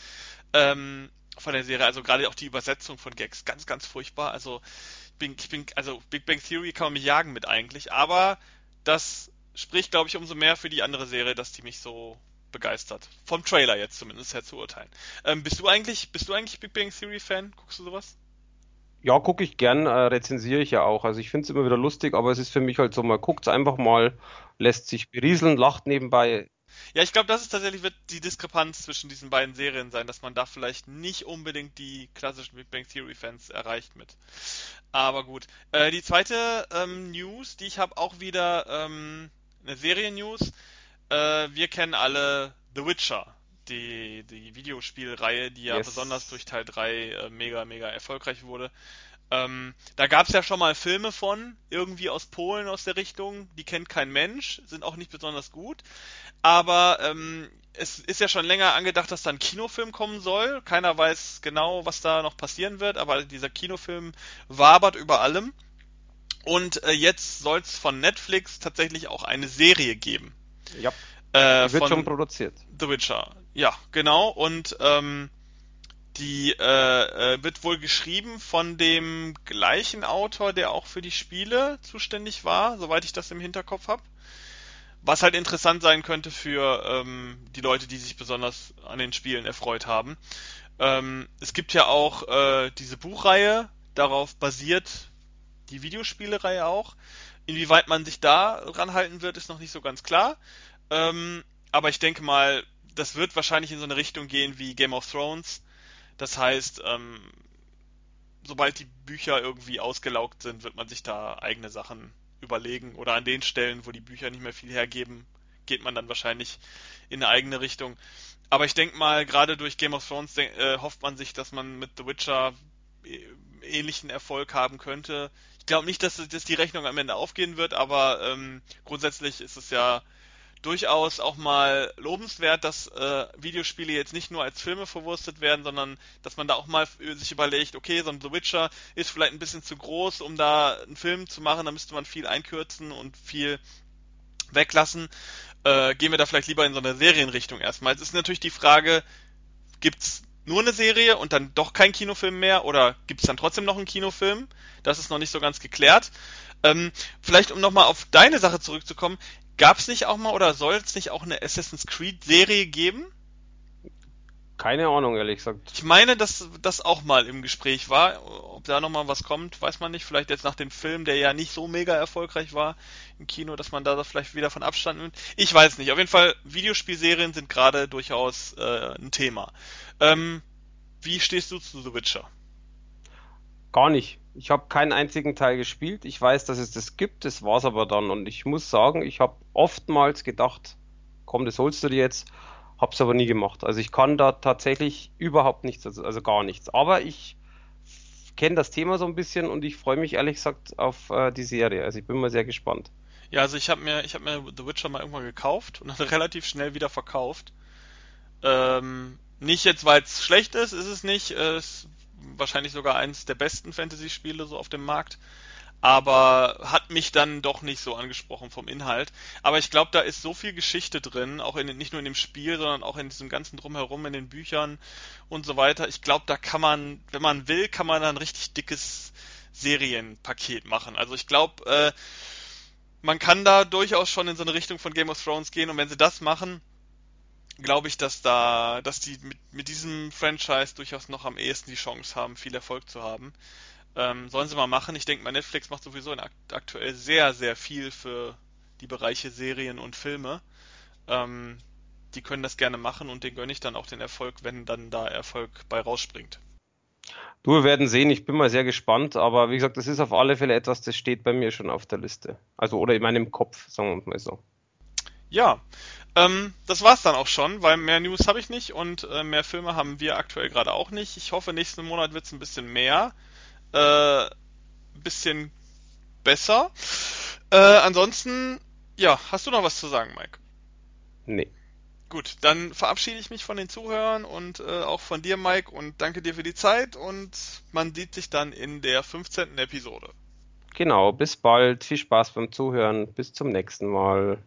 Ähm, von der Serie, also gerade auch die Übersetzung von Gags, ganz, ganz furchtbar. Also ich bin, ich bin, also Big Bang Theory kann man mich jagen mit eigentlich, aber das spricht, glaube ich, umso mehr für die andere Serie, dass die mich so begeistert. Vom Trailer jetzt zumindest her zu urteilen. Ähm, bist du eigentlich, bist du eigentlich Big Bang Theory Fan? Guckst du sowas? Ja, gucke ich gern, äh, rezensiere ich ja auch. Also ich finde es immer wieder lustig, aber es ist für mich halt so, man guckt es einfach mal, lässt sich berieseln, lacht nebenbei. Ja, ich glaube, das ist tatsächlich wird die Diskrepanz zwischen diesen beiden Serien sein, dass man da vielleicht nicht unbedingt die klassischen Big Bang Theory Fans erreicht mit. Aber gut. Äh, die zweite ähm, News, die ich habe, auch wieder ähm, eine Serien-News. Äh, wir kennen alle The Witcher, die, die Videospielreihe, die ja yes. besonders durch Teil 3 äh, mega, mega erfolgreich wurde. Ähm, da gab es ja schon mal Filme von, irgendwie aus Polen aus der Richtung, die kennt kein Mensch, sind auch nicht besonders gut. Aber ähm, es ist ja schon länger angedacht, dass da ein Kinofilm kommen soll. Keiner weiß genau, was da noch passieren wird, aber dieser Kinofilm wabert über allem. Und äh, jetzt soll es von Netflix tatsächlich auch eine Serie geben. Ja. Äh, die wird schon produziert. The Witcher. Ja, genau. Und ähm, Die äh, äh, wird wohl geschrieben von dem gleichen Autor, der auch für die Spiele zuständig war, soweit ich das im Hinterkopf habe. Was halt interessant sein könnte für ähm, die Leute, die sich besonders an den Spielen erfreut haben. Ähm, es gibt ja auch äh, diese Buchreihe, darauf basiert die Videospielereihe auch. Inwieweit man sich da ranhalten wird, ist noch nicht so ganz klar. Ähm, aber ich denke mal, das wird wahrscheinlich in so eine Richtung gehen wie Game of Thrones. Das heißt, ähm, sobald die Bücher irgendwie ausgelaugt sind, wird man sich da eigene Sachen überlegen. Oder an den Stellen, wo die Bücher nicht mehr viel hergeben, geht man dann wahrscheinlich in eine eigene Richtung. Aber ich denke mal, gerade durch Game of Thrones äh, hofft man sich, dass man mit The Witcher äh, ähnlichen Erfolg haben könnte. Ich glaube nicht, dass, dass die Rechnung am Ende aufgehen wird, aber ähm, grundsätzlich ist es ja durchaus auch mal lobenswert, dass äh, Videospiele jetzt nicht nur als Filme verwurstet werden, sondern dass man da auch mal sich überlegt, okay, so ein The Witcher ist vielleicht ein bisschen zu groß, um da einen Film zu machen, da müsste man viel einkürzen und viel weglassen. Äh, gehen wir da vielleicht lieber in so eine Serienrichtung erstmal. Es ist natürlich die Frage, gibt's nur eine Serie und dann doch kein Kinofilm mehr oder gibt's dann trotzdem noch einen Kinofilm? Das ist noch nicht so ganz geklärt. Ähm, vielleicht um nochmal auf deine Sache zurückzukommen, Gab es nicht auch mal oder soll es nicht auch eine Assassin's Creed Serie geben? Keine Ahnung, ehrlich gesagt. Ich meine, dass das auch mal im Gespräch war. Ob da nochmal was kommt, weiß man nicht. Vielleicht jetzt nach dem Film, der ja nicht so mega erfolgreich war im Kino, dass man da vielleicht wieder von Abstand nimmt. Ich weiß nicht. Auf jeden Fall, Videospielserien sind gerade durchaus äh, ein Thema. Ähm, wie stehst du zu The Witcher? Gar nicht. Ich habe keinen einzigen Teil gespielt. Ich weiß, dass es das gibt. Das war's aber dann. Und ich muss sagen, ich habe oftmals gedacht, komm, das holst du dir jetzt. Hab's aber nie gemacht. Also ich kann da tatsächlich überhaupt nichts, also, also gar nichts. Aber ich kenne das Thema so ein bisschen und ich freue mich ehrlich gesagt auf äh, die Serie. Also ich bin mal sehr gespannt. Ja, also ich habe mir, ich habe mir The Witcher mal irgendwann gekauft und dann relativ schnell wieder verkauft. Ähm, nicht jetzt, weil es schlecht ist, ist es nicht. Es wahrscheinlich sogar eins der besten Fantasy-Spiele so auf dem Markt. Aber hat mich dann doch nicht so angesprochen vom Inhalt. Aber ich glaube, da ist so viel Geschichte drin, auch in, nicht nur in dem Spiel, sondern auch in diesem ganzen Drumherum, in den Büchern und so weiter. Ich glaube, da kann man, wenn man will, kann man ein richtig dickes Serienpaket machen. Also ich glaube, äh, man kann da durchaus schon in so eine Richtung von Game of Thrones gehen und wenn sie das machen, glaube ich, dass da, dass die mit, mit diesem Franchise durchaus noch am ehesten die Chance haben, viel Erfolg zu haben. Ähm, sollen sie mal machen. Ich denke mal, Netflix macht sowieso aktuell sehr, sehr viel für die Bereiche Serien und Filme. Ähm, die können das gerne machen und den gönne ich dann auch den Erfolg, wenn dann da Erfolg bei rausspringt. Du, wir werden sehen, ich bin mal sehr gespannt, aber wie gesagt, das ist auf alle Fälle etwas, das steht bei mir schon auf der Liste. Also oder in meinem Kopf, sagen wir mal so. Ja, ähm, das war's dann auch schon, weil mehr News habe ich nicht und äh, mehr Filme haben wir aktuell gerade auch nicht. Ich hoffe, nächsten Monat wird's ein bisschen mehr. Äh, bisschen besser. Äh, ansonsten, ja, hast du noch was zu sagen, Mike? Nee. Gut, dann verabschiede ich mich von den Zuhörern und äh, auch von dir, Mike, und danke dir für die Zeit und man sieht sich dann in der 15. Episode. Genau, bis bald, viel Spaß beim Zuhören, bis zum nächsten Mal.